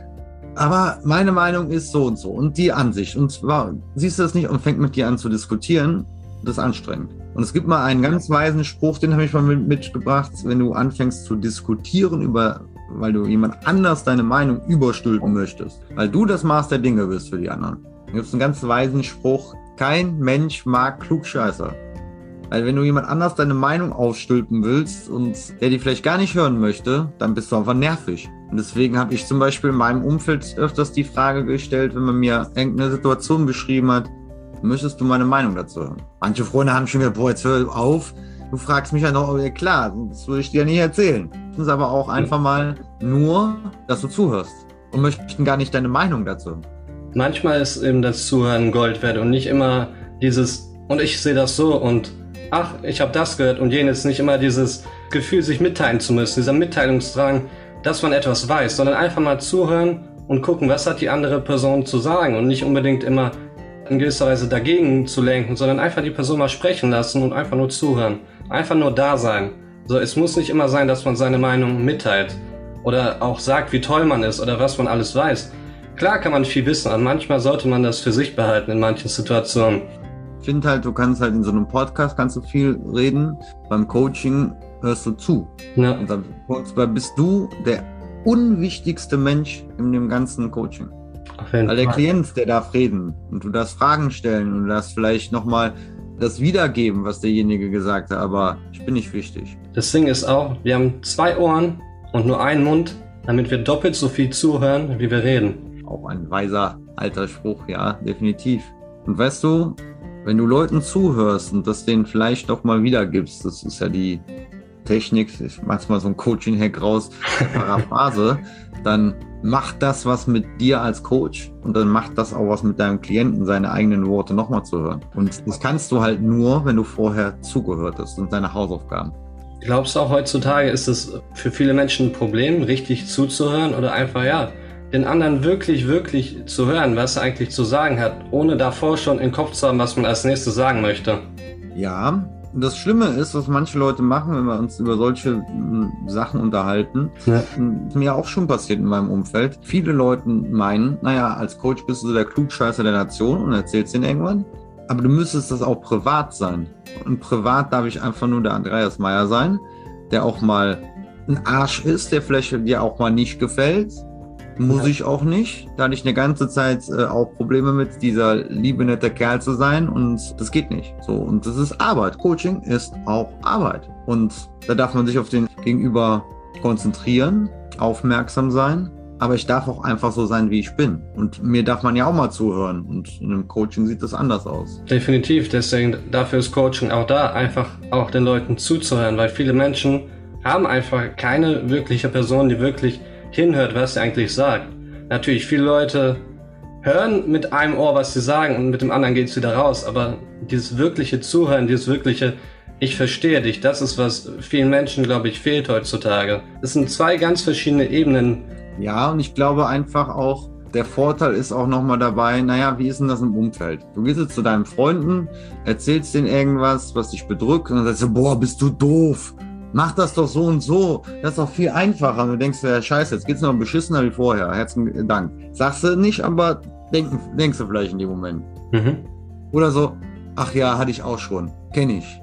aber meine Meinung ist so und so und die Ansicht. Und zwar siehst du das nicht und fängt mit dir an zu diskutieren, das ist anstrengend. Und es gibt mal einen ganz weisen Spruch, den habe ich mal mitgebracht, wenn du anfängst zu diskutieren über weil du jemand anders deine Meinung überstülpen möchtest, weil du das Maß der Dinge bist für die anderen. Da gibt es einen ganz weisen Spruch, kein Mensch mag Klugscheißer. Weil wenn du jemand anders deine Meinung aufstülpen willst und der die vielleicht gar nicht hören möchte, dann bist du einfach nervig. Und deswegen habe ich zum Beispiel in meinem Umfeld öfters die Frage gestellt, wenn man mir irgendeine Situation beschrieben hat, möchtest du meine Meinung dazu hören? Manche Freunde haben schon gesagt, boah, jetzt hör auf, du fragst mich ja noch, ja klar, das würde ich dir ja nicht erzählen. Ist aber auch einfach mal nur, dass du zuhörst und möchten gar nicht deine Meinung dazu. Manchmal ist eben das Zuhören Gold wert und nicht immer dieses, und ich sehe das so und ach, ich habe das gehört und jenes, nicht immer dieses Gefühl, sich mitteilen zu müssen, dieser Mitteilungsdrang, dass man etwas weiß, sondern einfach mal zuhören und gucken, was hat die andere Person zu sagen und nicht unbedingt immer in gewisser Weise dagegen zu lenken, sondern einfach die Person mal sprechen lassen und einfach nur zuhören. Einfach nur da sein. So, es muss nicht immer sein, dass man seine Meinung mitteilt oder auch sagt, wie toll man ist oder was man alles weiß. Klar kann man viel wissen, aber manchmal sollte man das für sich behalten in manchen Situationen. Ich finde halt, du kannst halt in so einem Podcast kannst du viel reden, beim Coaching hörst du zu. Ja. Und dann bist du der unwichtigste Mensch in dem ganzen Coaching. Weil der Klient, der darf reden und du darfst Fragen stellen und du darfst vielleicht nochmal das wiedergeben, was derjenige gesagt hat, aber ich bin nicht wichtig. Das Ding ist auch, wir haben zwei Ohren und nur einen Mund, damit wir doppelt so viel zuhören, wie wir reden. Auch ein weiser alter Spruch, ja, definitiv. Und weißt du, wenn du Leuten zuhörst und das denen vielleicht doch mal wiedergibst, das ist ja die Technik, ich mach's mal so ein Coaching-Hack raus, Paraphrase, dann macht das was mit dir als Coach und dann macht das auch was mit deinem Klienten, seine eigenen Worte nochmal zu hören. Und das kannst du halt nur, wenn du vorher zugehört hast und deine Hausaufgaben. Glaubst du auch heutzutage ist es für viele Menschen ein Problem, richtig zuzuhören oder einfach, ja, den anderen wirklich, wirklich zu hören, was er eigentlich zu sagen hat, ohne davor schon im Kopf zu haben, was man als nächstes sagen möchte? Ja, das Schlimme ist, was manche Leute machen, wenn wir uns über solche Sachen unterhalten, ja. Ist mir auch schon passiert in meinem Umfeld. Viele Leute meinen, naja, als Coach bist du so der Klugscheißer der Nation und erzählst den irgendwann. Aber du müsstest das auch privat sein. Und privat darf ich einfach nur der Andreas Meyer sein, der auch mal ein Arsch ist, der vielleicht dir auch mal nicht gefällt, muss ich auch nicht. Da hatte ich eine ganze Zeit äh, auch Probleme mit, dieser liebe, nette Kerl zu sein und das geht nicht. So, und das ist Arbeit. Coaching ist auch Arbeit. Und da darf man sich auf den Gegenüber konzentrieren, aufmerksam sein. Aber ich darf auch einfach so sein, wie ich bin. Und mir darf man ja auch mal zuhören. Und in einem Coaching sieht das anders aus. Definitiv. Deswegen, dafür ist Coaching auch da, einfach auch den Leuten zuzuhören. Weil viele Menschen haben einfach keine wirkliche Person, die wirklich hinhört, was er eigentlich sagt. Natürlich, viele Leute hören mit einem Ohr, was sie sagen und mit dem anderen geht es wieder raus, aber dieses wirkliche Zuhören, dieses wirkliche ich verstehe dich, das ist was vielen Menschen, glaube ich, fehlt heutzutage. Es sind zwei ganz verschiedene Ebenen. Ja, und ich glaube einfach auch, der Vorteil ist auch nochmal dabei, naja, wie ist denn das im Umfeld? Du gehst jetzt zu deinen Freunden, erzählst denen irgendwas, was dich bedrückt und dann sagst du, boah, bist du doof mach das doch so und so. Das ist doch viel einfacher. Und du denkst, ja, scheiße, jetzt geht's noch beschissener wie vorher. Herzlichen Dank. Sagst du nicht, aber denk, denkst du vielleicht in dem Moment. Mhm. Oder so, ach ja, hatte ich auch schon. Kenne ich.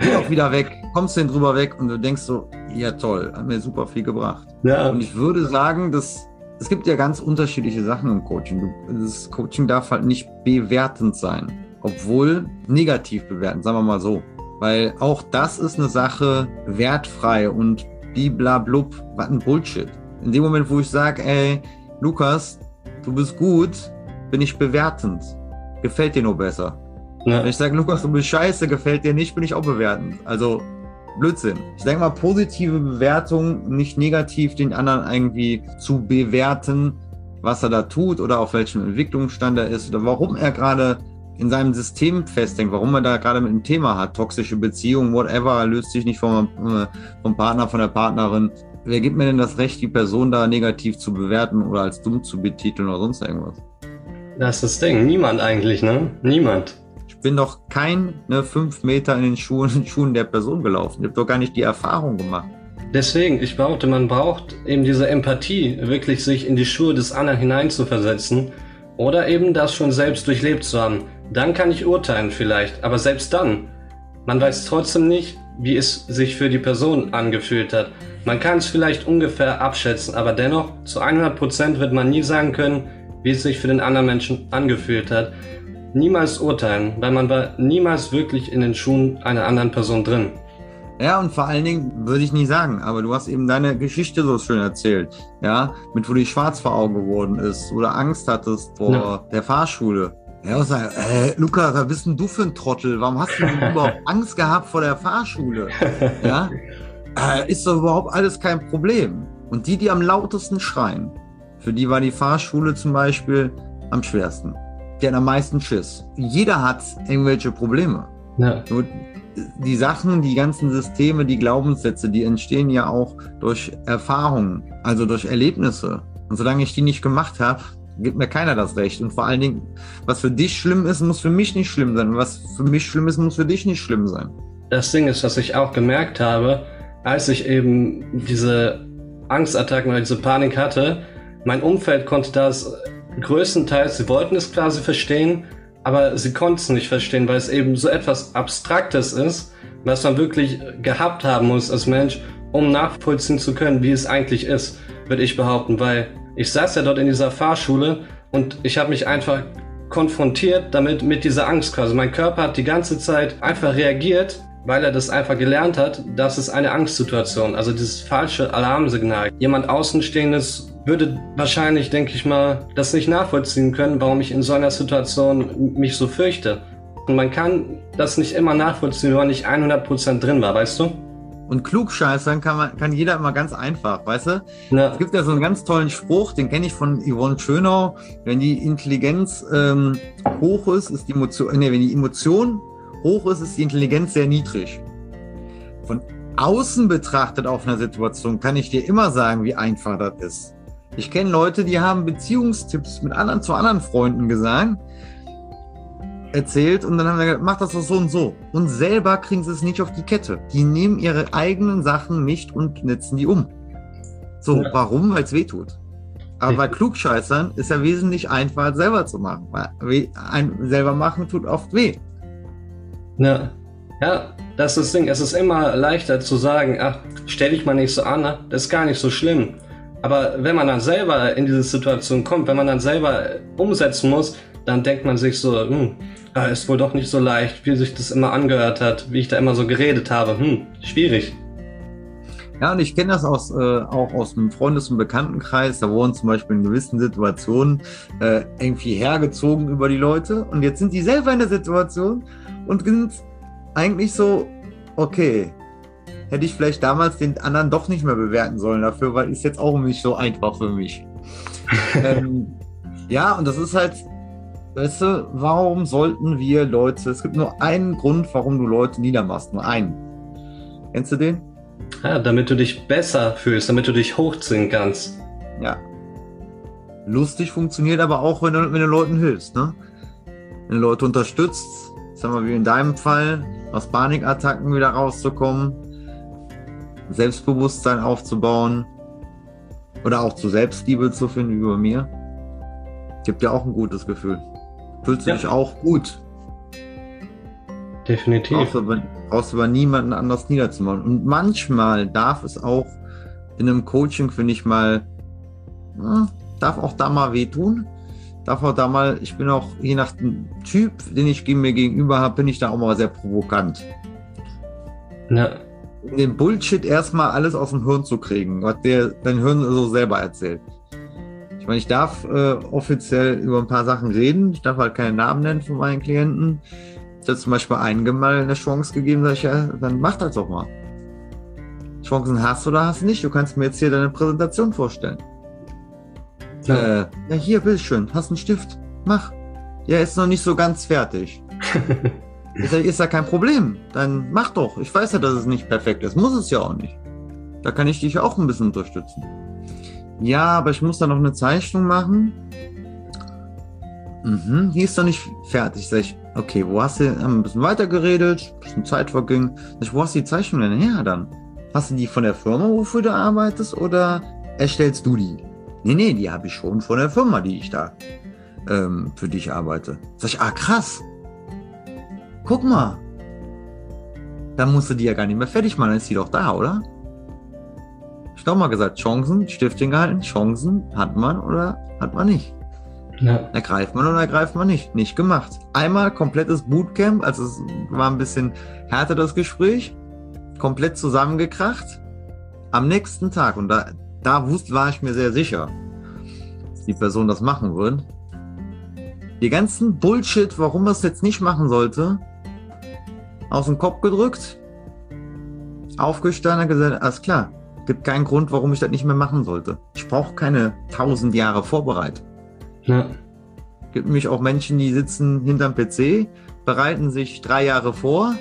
Geh auch wieder weg, kommst denn drüber weg und du denkst so, ja toll, hat mir super viel gebracht. Ja. Und ich würde sagen, dass es gibt ja ganz unterschiedliche Sachen im Coaching. Das Coaching darf halt nicht bewertend sein, obwohl negativ bewertend, sagen wir mal so. Weil auch das ist eine Sache wertfrei und bliblablub, was ein Bullshit. In dem Moment, wo ich sage, ey, Lukas, du bist gut, bin ich bewertend. Gefällt dir nur besser. Ja. Wenn ich sage, Lukas, du bist scheiße, gefällt dir nicht, bin ich auch bewertend. Also Blödsinn. Ich denke mal, positive Bewertung, nicht negativ den anderen irgendwie zu bewerten, was er da tut oder auf welchem Entwicklungsstand er ist oder warum er gerade in seinem System festdenkt, warum er da gerade mit einem Thema hat, toxische Beziehung, whatever, löst sich nicht vom, äh, vom Partner, von der Partnerin. Wer gibt mir denn das Recht, die Person da negativ zu bewerten oder als dumm zu betiteln oder sonst irgendwas? Das ist das Ding. Niemand eigentlich, ne? Niemand. Ich bin doch kein ne, fünf Meter in den Schuhen, Schuhen der Person gelaufen. Ich habe doch gar nicht die Erfahrung gemacht. Deswegen, ich behaupte, man braucht eben diese Empathie, wirklich sich in die Schuhe des anderen hineinzuversetzen oder eben das schon selbst durchlebt zu haben. Dann kann ich urteilen vielleicht, aber selbst dann, man weiß trotzdem nicht, wie es sich für die Person angefühlt hat. Man kann es vielleicht ungefähr abschätzen, aber dennoch zu 100% wird man nie sagen können, wie es sich für den anderen Menschen angefühlt hat. Niemals urteilen, weil man war niemals wirklich in den Schuhen einer anderen Person drin. Ja, und vor allen Dingen würde ich nie sagen, aber du hast eben deine Geschichte so schön erzählt, ja, mit wo die schwarz vor Augen geworden ist oder Angst hattest vor ja. der Fahrschule. Ja, und sag, äh, Luca, was bist denn du für ein Trottel? Warum hast du überhaupt Angst gehabt vor der Fahrschule? Ja, äh, ist doch überhaupt alles kein Problem. Und die, die am lautesten schreien, für die war die Fahrschule zum Beispiel am schwersten. Die hat am meisten Schiss. Jeder hat irgendwelche Probleme. Ja. Nur die Sachen, die ganzen Systeme, die Glaubenssätze, die entstehen ja auch durch Erfahrungen, also durch Erlebnisse. Und solange ich die nicht gemacht habe, gibt mir keiner das Recht. Und vor allen Dingen, was für dich schlimm ist, muss für mich nicht schlimm sein. Was für mich schlimm ist, muss für dich nicht schlimm sein. Das Ding ist, was ich auch gemerkt habe, als ich eben diese Angstattacken oder diese Panik hatte, mein Umfeld konnte das größtenteils, sie wollten es quasi verstehen, aber sie konnten es nicht verstehen, weil es eben so etwas Abstraktes ist, was man wirklich gehabt haben muss als Mensch, um nachvollziehen zu können, wie es eigentlich ist, würde ich behaupten, weil ich saß ja dort in dieser Fahrschule und ich habe mich einfach konfrontiert damit mit dieser Angst quasi. Mein Körper hat die ganze Zeit einfach reagiert weil er das einfach gelernt hat, das ist eine Angstsituation, also dieses falsche Alarmsignal. Jemand Außenstehendes würde wahrscheinlich, denke ich mal, das nicht nachvollziehen können, warum ich in so einer Situation mich so fürchte. Und man kann das nicht immer nachvollziehen, wenn man nicht 100% drin war, weißt du? Und klugscheißern kann, man, kann jeder immer ganz einfach, weißt du? Ja. Es gibt ja so einen ganz tollen Spruch, den kenne ich von Yvonne Schönau. Wenn die Intelligenz ähm, hoch ist, ist die Emotion, nee, wenn die Emotion hoch ist, ist die Intelligenz sehr niedrig. Von außen betrachtet auf einer Situation kann ich dir immer sagen, wie einfach das ist. Ich kenne Leute, die haben Beziehungstipps mit anderen zu anderen Freunden gesagt, erzählt und dann haben wir gesagt, mach das doch so und so. Und selber kriegen sie es nicht auf die Kette. Die nehmen ihre eigenen Sachen nicht und netzen die um. So, ja. warum? Weil es weh tut. Aber bei Klugscheißern ist ja wesentlich einfacher, selber zu machen. Weil ein, selber machen tut oft weh. Ja. Ja, das ist das Ding. Es ist immer leichter zu sagen, ach, stell dich mal nicht so an, das ist gar nicht so schlimm. Aber wenn man dann selber in diese Situation kommt, wenn man dann selber umsetzen muss, dann denkt man sich so, hm, ist wohl doch nicht so leicht, wie sich das immer angehört hat, wie ich da immer so geredet habe. Hm, schwierig. Ja, und ich kenne das aus, äh, auch aus dem Freundes- und Bekanntenkreis. Da wurden zum Beispiel in gewissen Situationen äh, irgendwie hergezogen über die Leute. Und jetzt sind die selber in der Situation und sind eigentlich so, okay, hätte ich vielleicht damals den anderen doch nicht mehr bewerten sollen dafür, weil ist jetzt auch nicht so einfach für mich. ähm, ja, und das ist halt, weißt du, warum sollten wir Leute, es gibt nur einen Grund, warum du Leute niedermachst, nur einen. Kennst du den? Ja, damit du dich besser fühlst, damit du dich hochziehen kannst. Ja. Lustig funktioniert aber auch, wenn du, wenn du Leuten hilfst, ne? Wenn du Leute unterstützt, sagen wir wie in deinem Fall, aus Panikattacken wieder rauszukommen, Selbstbewusstsein aufzubauen oder auch zu Selbstliebe zu finden, wie bei mir. Gibt dir auch ein gutes Gefühl. Fühlst du ja. dich auch gut. Definitiv. Brauchst aber, brauchst aber niemanden anders niederzumachen. Und manchmal darf es auch in einem Coaching, finde ich mal, darf auch da mal wehtun darf auch da mal, ich bin auch je nach Typ, den ich mir gegenüber habe, bin ich da auch mal sehr provokant. Ja. Den Bullshit erstmal alles aus dem Hirn zu kriegen, was der dein Hirn so selber erzählt. Ich meine, ich darf äh, offiziell über ein paar Sachen reden. Ich darf halt keine Namen nennen von meinen Klienten. Ich habe zum Beispiel einem mal eine Chance gegeben, sag ich, ja, dann mach das doch mal. Chancen hast du oder hast du nicht. Du kannst mir jetzt hier deine Präsentation vorstellen. Ja. Äh, ja, hier, bitteschön, hast einen Stift. Mach. Ja, ist noch nicht so ganz fertig. ist, ja, ist ja kein Problem. Dann mach doch. Ich weiß ja, dass es nicht perfekt ist. Muss es ja auch nicht. Da kann ich dich auch ein bisschen unterstützen. Ja, aber ich muss da noch eine Zeichnung machen. Mhm, die ist noch nicht fertig. Sag ich, okay, wo hast du, haben ein bisschen weiter geredet, ein bisschen Zeit verging. Sag ich, wo hast du die Zeichnung denn her dann? Hast du die von der Firma, wofür du arbeitest, oder erstellst du die? Nee, nee, die habe ich schon von der Firma, die ich da ähm, für dich arbeite. Sag ich, ah, krass. Guck mal. Dann musst du die ja gar nicht mehr fertig machen, dann ist die doch da, oder? Ich doch mal gesagt, Chancen, Stifting gehalten, Chancen hat man oder hat man nicht. Ja. Ergreift man oder ergreift man nicht. Nicht gemacht. Einmal komplettes Bootcamp, also es war ein bisschen härter das Gespräch, komplett zusammengekracht. Am nächsten Tag, und da, da wusste, war ich mir sehr sicher, dass die Person das machen wird. Die ganzen Bullshit, warum er es jetzt nicht machen sollte, aus dem Kopf gedrückt, aufgestanden und gesagt, alles klar, gibt keinen Grund, warum ich das nicht mehr machen sollte. Ich brauche keine tausend Jahre Vorbereitung. Ja. gibt nämlich auch Menschen, die sitzen hinterm PC, bereiten sich drei Jahre vor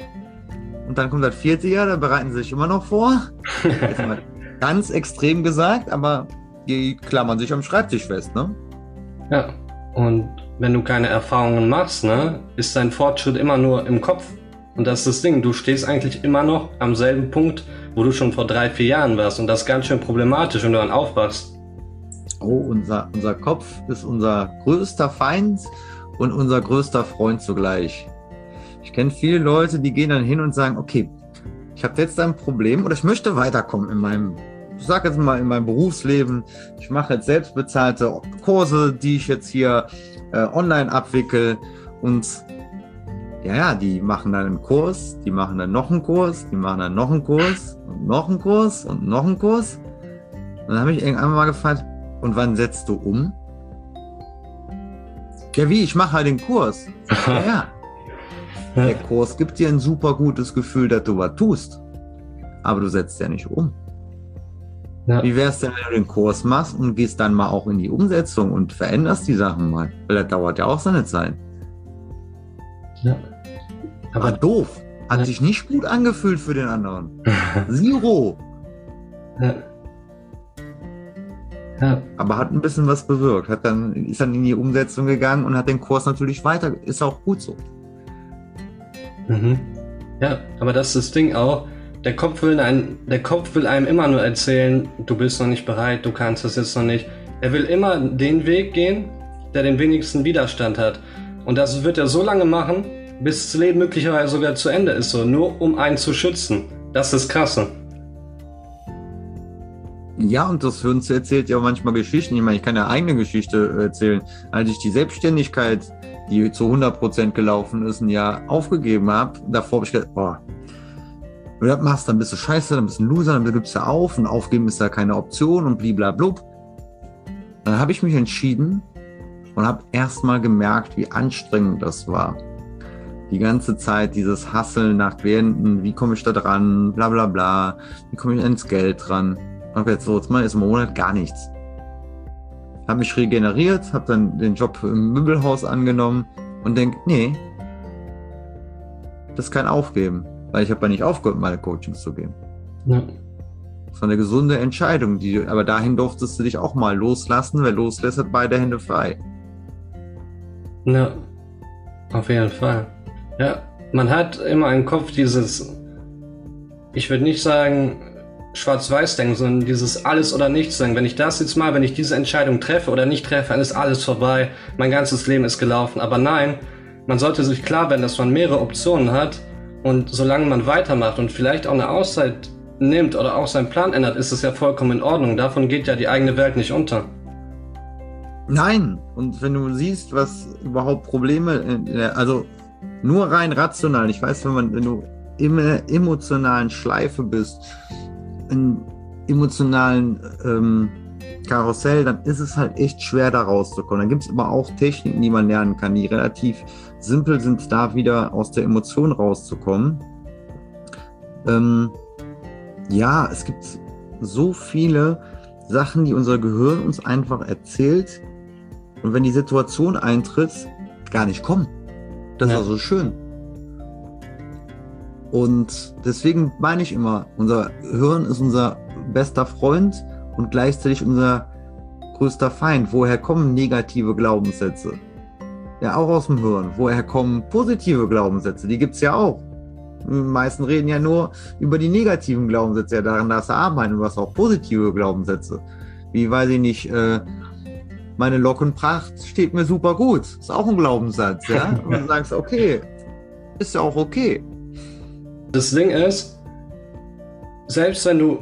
und dann kommt das vierte Jahr, da bereiten sie sich immer noch vor. Ganz extrem gesagt, aber die klammern sich am Schreibtisch fest, ne? Ja. Und wenn du keine Erfahrungen machst, ne, ist dein Fortschritt immer nur im Kopf. Und das ist das Ding, du stehst eigentlich immer noch am selben Punkt, wo du schon vor drei, vier Jahren warst. Und das ist ganz schön problematisch, wenn du dann aufwachst. Oh, unser, unser Kopf ist unser größter Feind und unser größter Freund zugleich. Ich kenne viele Leute, die gehen dann hin und sagen, okay, ich habe jetzt ein Problem oder ich möchte weiterkommen in meinem, ich sag jetzt mal in meinem Berufsleben. Ich mache jetzt selbstbezahlte Kurse, die ich jetzt hier äh, online abwickel und ja, ja, die machen dann einen Kurs, die machen dann noch einen Kurs, die machen dann noch einen Kurs und noch einen Kurs und noch einen Kurs. Und dann habe ich irgendwann mal gefragt, und wann setzt du um? Ja, wie? Ich mache halt den Kurs. Ja, ja. Der Kurs gibt dir ein super gutes Gefühl, dass du was tust. Aber du setzt ja nicht um. Ja. Wie wär's denn, wenn du den Kurs machst und gehst dann mal auch in die Umsetzung und veränderst die Sachen mal? Weil das dauert ja auch seine Zeit. Ja. Aber doof. Hat sich nicht gut angefühlt für den anderen. Zero. ja. Ja. Aber hat ein bisschen was bewirkt. Hat dann, ist dann in die Umsetzung gegangen und hat den Kurs natürlich weiter. Ist auch gut so. Mhm. Ja, aber das ist das Ding auch. Der Kopf, will einem, der Kopf will einem immer nur erzählen, du bist noch nicht bereit, du kannst das jetzt noch nicht. Er will immer den Weg gehen, der den wenigsten Widerstand hat. Und das wird er so lange machen, bis das Leben möglicherweise sogar zu Ende ist, so nur um einen zu schützen. Das ist krasse. Ja, und das für uns erzählt ja manchmal Geschichten. Ich meine, ich kann ja eigene Geschichte erzählen. Als ich die Selbstständigkeit, die zu 100% gelaufen ist, ein Jahr aufgegeben habe, davor habe ich gedacht, boah, wenn du das machst, dann bist du scheiße, dann bist du ein Loser, dann gibst du auf und aufgeben ist da keine Option und bliblablub. Dann habe ich mich entschieden und habe erstmal gemerkt, wie anstrengend das war. Die ganze Zeit dieses Hasseln nach Klienten, wie komme ich da dran, bla bla bla, wie komme ich ans Geld dran. Und jetzt so, jetzt mal ist im Monat gar nichts. Hab mich regeneriert, hab dann den Job im Möbelhaus angenommen und denk, nee, das kann aufgeben. Weil ich habe ja nicht aufgehört, meine Coachings zu geben. Ja. Das war eine gesunde Entscheidung, die, aber dahin durftest du dich auch mal loslassen. Wer loslässt, hat beide Hände frei. Ja, auf jeden Fall. Ja, man hat immer im Kopf dieses, ich würde nicht sagen Schwarz-Weiß-Denken, sondern dieses Alles- oder Nichts-Denken. Wenn ich das jetzt mal, wenn ich diese Entscheidung treffe oder nicht treffe, dann ist alles vorbei, mein ganzes Leben ist gelaufen. Aber nein, man sollte sich klar werden, dass man mehrere Optionen hat und solange man weitermacht und vielleicht auch eine Auszeit nimmt oder auch seinen Plan ändert, ist es ja vollkommen in Ordnung. Davon geht ja die eigene Welt nicht unter. Nein, und wenn du siehst, was überhaupt Probleme, also nur rein rational, ich weiß, wenn man, wenn du in einer emotionalen Schleife bist, in emotionalen ähm, Karussell, dann ist es halt echt schwer, da rauszukommen. Dann gibt es aber auch Techniken, die man lernen kann, die relativ simpel sind, da wieder aus der Emotion rauszukommen. Ähm, Ja, es gibt so viele Sachen, die unser Gehirn uns einfach erzählt und wenn die Situation eintritt, gar nicht kommen. Das ja. ist also schön. Und deswegen meine ich immer, unser Hirn ist unser bester Freund und gleichzeitig unser größter Feind. Woher kommen negative Glaubenssätze? Ja, auch aus dem Hirn. Woher kommen positive Glaubenssätze? Die gibt es ja auch. Die meisten reden ja nur über die negativen Glaubenssätze. Ja, daran darfst du arbeiten. Du hast auch positive Glaubenssätze. Wie, weiß ich nicht, äh, meine Lockenpracht steht mir super gut. Ist auch ein Glaubenssatz, ja? Und du sagst, okay, ist ja auch okay. Das Ding ist, selbst wenn du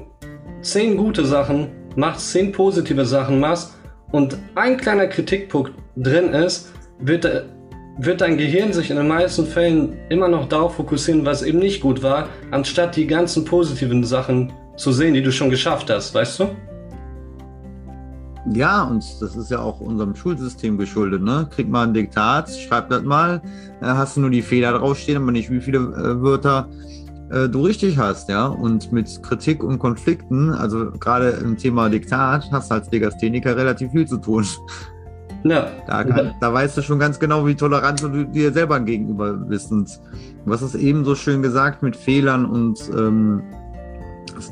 zehn gute Sachen machst, zehn positive Sachen machst und ein kleiner Kritikpunkt drin ist, wird, wird dein Gehirn sich in den meisten Fällen immer noch darauf fokussieren, was eben nicht gut war, anstatt die ganzen positiven Sachen zu sehen, die du schon geschafft hast, weißt du? Ja, und das ist ja auch unserem Schulsystem geschuldet. Ne? Krieg mal ein Diktat, schreib das mal, hast du nur die Fehler draufstehen, aber nicht wie viele äh, Wörter äh, du richtig hast, ja. Und mit Kritik und Konflikten, also gerade im Thema Diktat, hast du als Legastheniker relativ viel zu tun. Ja. Da, kann, da weißt du schon ganz genau, wie tolerant du dir selber gegenüber bist. Und was ist eben so schön gesagt mit Fehlern und ähm,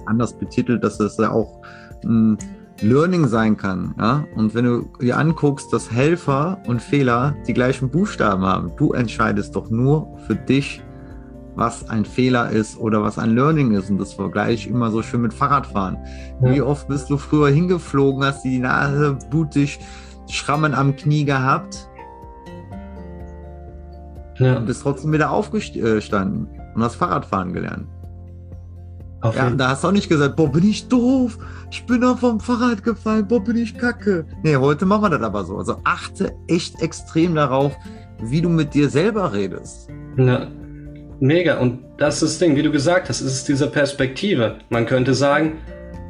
anders betitelt, dass es ja auch ein Learning sein kann. Ja? Und wenn du dir anguckst, dass Helfer und Fehler die gleichen Buchstaben haben, du entscheidest doch nur für dich, was ein Fehler ist oder was ein Learning ist. Und das vergleiche ich immer so schön mit Fahrradfahren. Ja. Wie oft bist du früher hingeflogen, hast die Nase blutig, Schrammen am Knie gehabt ja. und bist trotzdem wieder aufgestanden und hast Fahrradfahren gelernt. Auf ja, da hast du auch nicht gesagt, boah, bin ich doof, ich bin auf vom Fahrrad gefallen, boah, bin ich kacke. Nee, heute machen wir das aber so. Also achte echt extrem darauf, wie du mit dir selber redest. Ja. Mega. Und das ist das Ding, wie du gesagt hast, ist es diese Perspektive. Man könnte sagen,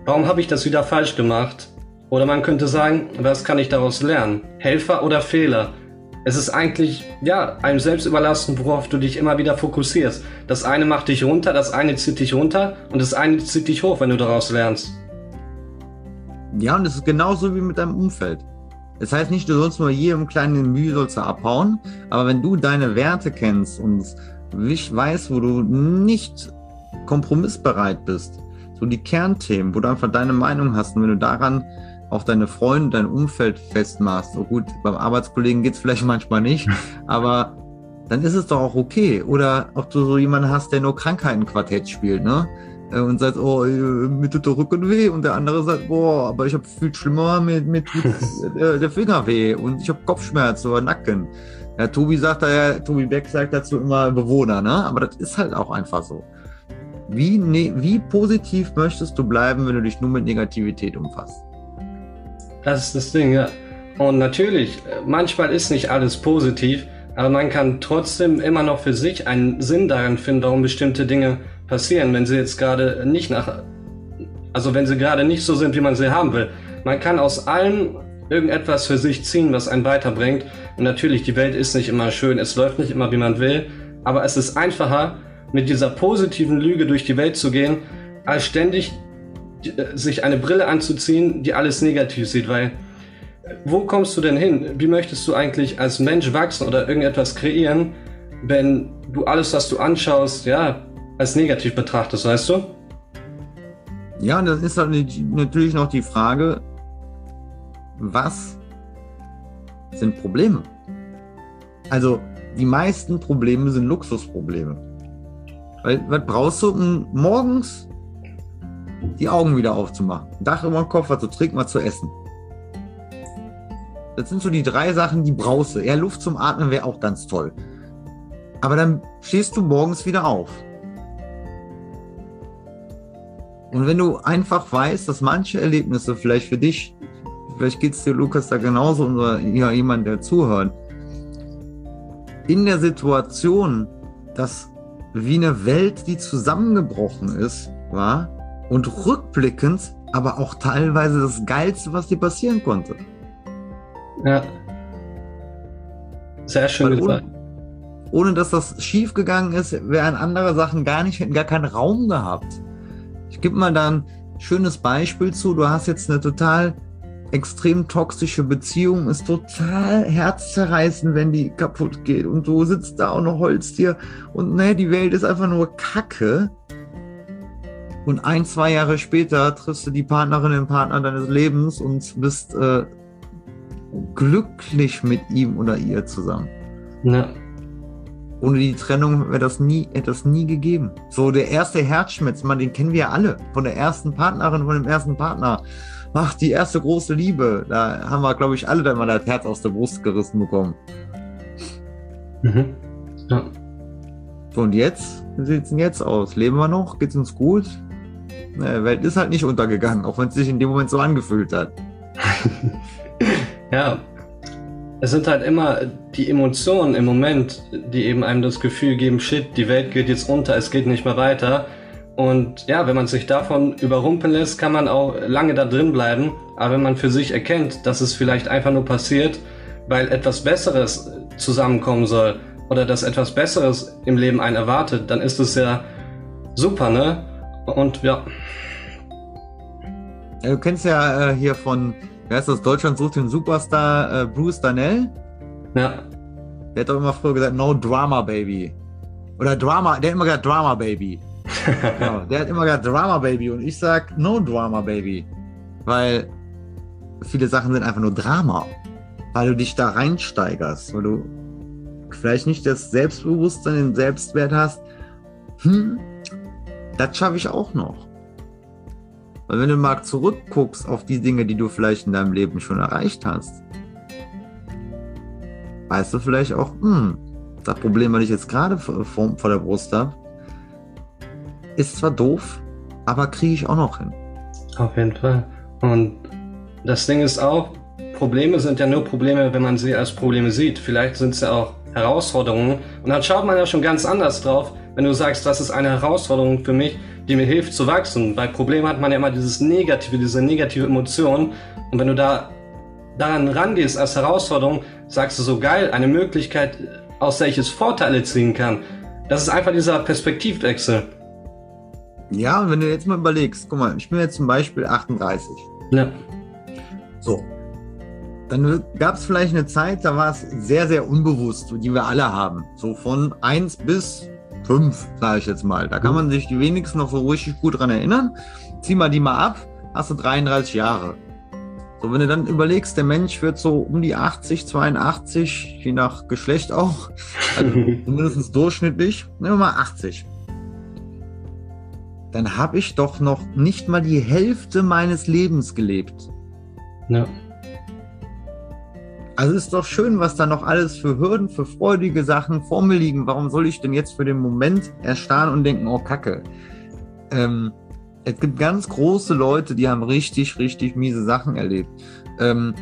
warum habe ich das wieder falsch gemacht? Oder man könnte sagen, was kann ich daraus lernen? Helfer oder Fehler? Es ist eigentlich, ja, einem selbst überlassen, worauf du dich immer wieder fokussierst. Das eine macht dich runter, das eine zieht dich runter und das eine zieht dich hoch, wenn du daraus lernst. Ja, und es ist genauso wie mit deinem Umfeld. Das heißt nicht, du sollst nur jedem kleinen Mühe sollst abhauen, aber wenn du deine Werte kennst und weißt, wo du nicht kompromissbereit bist, so die Kernthemen, wo du einfach deine Meinung hast und wenn du daran auch deine Freunde, dein Umfeld festmachst, so gut, beim Arbeitskollegen geht es vielleicht manchmal nicht, aber dann ist es doch auch okay. Oder ob du so jemanden hast, der nur Krankheitenquartett spielt, ne? Äh, und sagt, oh, äh, mir tut der Rücken weh. Und der andere sagt, boah, aber ich habe viel schlimmer, mit, mit der, der Finger weh und ich habe Kopfschmerz oder Nacken. Ja, Tobi sagt da ja, Tobi Beck sagt dazu immer Bewohner, ne? Aber das ist halt auch einfach so. Wie, ne, wie positiv möchtest du bleiben, wenn du dich nur mit Negativität umfasst? Das ist das Ding, ja. Und natürlich, manchmal ist nicht alles positiv, aber man kann trotzdem immer noch für sich einen Sinn darin finden, warum bestimmte Dinge passieren, wenn sie jetzt gerade nicht nach, also wenn sie gerade nicht so sind, wie man sie haben will. Man kann aus allem irgendetwas für sich ziehen, was einen weiterbringt. Und natürlich, die Welt ist nicht immer schön, es läuft nicht immer, wie man will, aber es ist einfacher, mit dieser positiven Lüge durch die Welt zu gehen, als ständig äh, sich eine Brille anzuziehen, die alles negativ sieht, weil äh, wo kommst du denn hin? Wie möchtest du eigentlich als Mensch wachsen oder irgendetwas kreieren, wenn du alles, was du anschaust, ja, als negativ betrachtest, weißt du? Ja, das ist natürlich noch die Frage, was sind Probleme? Also die meisten Probleme sind Luxusprobleme. Weil was brauchst du, morgens die Augen wieder aufzumachen? Dach über den Kopf, was zu trinken, was zu essen. Das sind so die drei Sachen, die brauchst du. Ja, Luft zum Atmen wäre auch ganz toll. Aber dann stehst du morgens wieder auf. Und wenn du einfach weißt, dass manche Erlebnisse vielleicht für dich vielleicht geht es dir, Lukas, da genauso oder ja, jemand, der zuhört. In der Situation, dass wie eine Welt, die zusammengebrochen ist, war und rückblickend aber auch teilweise das Geilste, was dir passieren konnte. Ja. Sehr schön Weil gesagt. Ohne, ohne dass das schiefgegangen ist, wären andere Sachen gar nicht, hätten gar keinen Raum gehabt. Ich gebe mal da ein schönes Beispiel zu. Du hast jetzt eine total extrem toxische Beziehung, ist total herzzerreißend, wenn die kaputt geht. Und du sitzt da und holst dir und ne, die Welt ist einfach nur Kacke. Und ein, zwei Jahre später triffst du die Partnerin, den Partner deines Lebens und bist äh, glücklich mit ihm oder ihr zusammen. Ja. Ohne die Trennung wäre das nie, hätte das nie gegeben. So der erste Herzschmerz, man, den kennen wir ja alle. Von der ersten Partnerin, von dem ersten Partner. Ach, die erste große Liebe. Da haben wir, glaube ich, alle dann mal das Herz aus der Brust gerissen bekommen. Mhm. Ja. So, und jetzt? Wie sieht es denn jetzt aus? Leben wir noch? Geht's uns gut? Die Welt ist halt nicht untergegangen, auch wenn es sich in dem Moment so angefühlt hat. ja, es sind halt immer die Emotionen im Moment, die eben einem das Gefühl geben, shit, die Welt geht jetzt unter, es geht nicht mehr weiter. Und ja, wenn man sich davon überrumpeln lässt, kann man auch lange da drin bleiben. Aber wenn man für sich erkennt, dass es vielleicht einfach nur passiert, weil etwas Besseres zusammenkommen soll oder dass etwas Besseres im Leben einen erwartet, dann ist es ja super, ne? Und ja. du kennst ja äh, hier von Wer ist das? Deutschland sucht den Superstar äh, Bruce Danell. Ja. Der hat doch immer früher gesagt, no drama, baby. Oder Drama, der hat immer gesagt Drama, baby. genau, der hat immer gesagt Drama, baby. Und ich sag no drama, baby. Weil viele Sachen sind einfach nur Drama. Weil du dich da reinsteigerst. Weil du vielleicht nicht das Selbstbewusstsein, den Selbstwert hast. Hm, das schaffe ich auch noch. Weil wenn du mal zurückguckst auf die Dinge, die du vielleicht in deinem Leben schon erreicht hast, weißt du vielleicht auch, hm, das Problem, was ich jetzt gerade vor, vor der Brust habe, ist zwar doof, aber kriege ich auch noch hin. Auf jeden Fall. Und das Ding ist auch, Probleme sind ja nur Probleme, wenn man sie als Probleme sieht. Vielleicht sind es ja auch Herausforderungen. Und dann schaut man ja schon ganz anders drauf, wenn du sagst, das ist eine Herausforderung für mich, die mir hilft zu wachsen. Bei Problemen hat man ja immer dieses Negative, diese negative Emotion. Und wenn du da daran rangehst als Herausforderung, sagst du so geil, eine Möglichkeit, aus der ich es Vorteile ziehen kann. Das ist einfach dieser Perspektivwechsel. Ja, und wenn du jetzt mal überlegst, guck mal, ich bin jetzt zum Beispiel 38. Ja. So. Dann gab es vielleicht eine Zeit, da war es sehr, sehr unbewusst, die wir alle haben. So von 1 bis fünf, sage ich jetzt mal. Da kann man sich die wenigsten noch so richtig gut dran erinnern. Zieh mal die mal ab, hast du 33 Jahre. So, wenn du dann überlegst, der Mensch wird so um die 80, 82, je nach Geschlecht auch, also zumindest durchschnittlich, nehmen wir mal 80. Dann habe ich doch noch nicht mal die Hälfte meines Lebens gelebt. Ja. Also ist doch schön, was da noch alles für Hürden, für freudige Sachen vor mir liegen. Warum soll ich denn jetzt für den Moment erstarren und denken, oh Kacke? Ähm, es gibt ganz große Leute, die haben richtig, richtig miese Sachen erlebt. Ähm,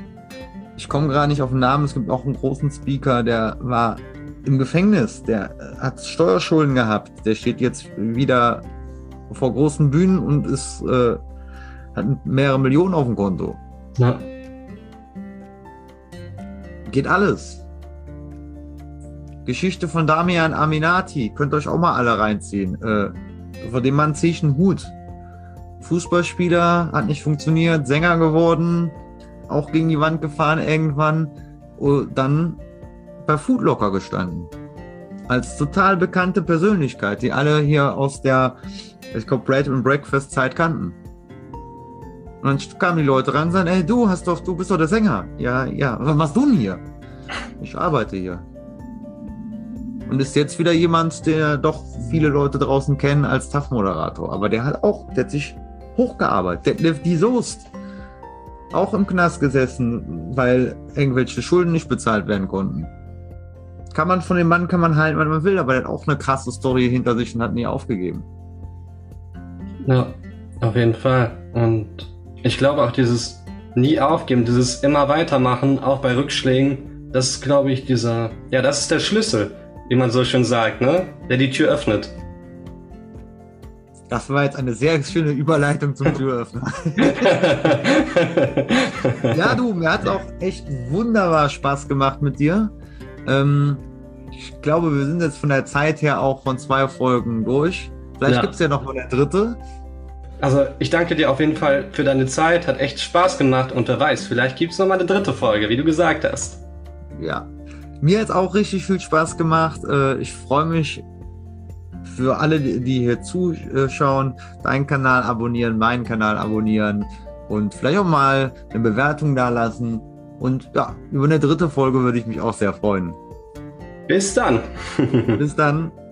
ich komme gerade nicht auf den Namen. Es gibt auch einen großen Speaker, der war im Gefängnis. Der hat Steuerschulden gehabt. Der steht jetzt wieder vor großen Bühnen und ist, äh, hat mehrere Millionen auf dem Konto. Ja. Geht alles. Geschichte von Damian Aminati. Könnt ihr euch auch mal alle reinziehen. Äh, vor dem Mann ziehe ich einen Hut. Fußballspieler, hat nicht funktioniert, Sänger geworden, auch gegen die Wand gefahren irgendwann. Und dann bei Foodlocker gestanden. Als total bekannte Persönlichkeit, die alle hier aus der, ich glaube, Bread and Breakfast Zeit kannten. Und dann kamen die Leute ran und sagten, ey, du hast doch, du bist doch der Sänger. Ja, ja, was machst du denn hier? Ich arbeite hier. Und ist jetzt wieder jemand, der doch viele Leute draußen kennen als TAF-Moderator. Aber der hat auch, der hat sich hochgearbeitet. Detlef die Soest. Auch im Knast gesessen, weil irgendwelche Schulden nicht bezahlt werden konnten. Kann man von dem Mann, kann man halten, wenn man will, aber der hat auch eine krasse Story hinter sich und hat nie aufgegeben. Ja, auf jeden Fall. Und ich glaube auch dieses nie aufgeben, dieses immer weitermachen, auch bei Rückschlägen, das ist, glaube ich, dieser, ja, das ist der Schlüssel, wie man so schön sagt, ne? Der die Tür öffnet. Das war jetzt eine sehr schöne Überleitung zum Türöffner. ja, du, mir hat es auch echt wunderbar Spaß gemacht mit dir. Ähm, ich glaube, wir sind jetzt von der Zeit her auch von zwei Folgen durch. Vielleicht ja. gibt es ja noch mal eine dritte. Also ich danke dir auf jeden Fall für deine Zeit, hat echt Spaß gemacht und wer weiß, vielleicht gibt es nochmal eine dritte Folge, wie du gesagt hast. Ja, mir hat es auch richtig viel Spaß gemacht. Äh, ich freue mich für alle, die hier zuschauen, deinen Kanal abonnieren, meinen Kanal abonnieren und vielleicht auch mal eine Bewertung da lassen. Und ja, über eine dritte Folge würde ich mich auch sehr freuen. Bis dann. Bis dann.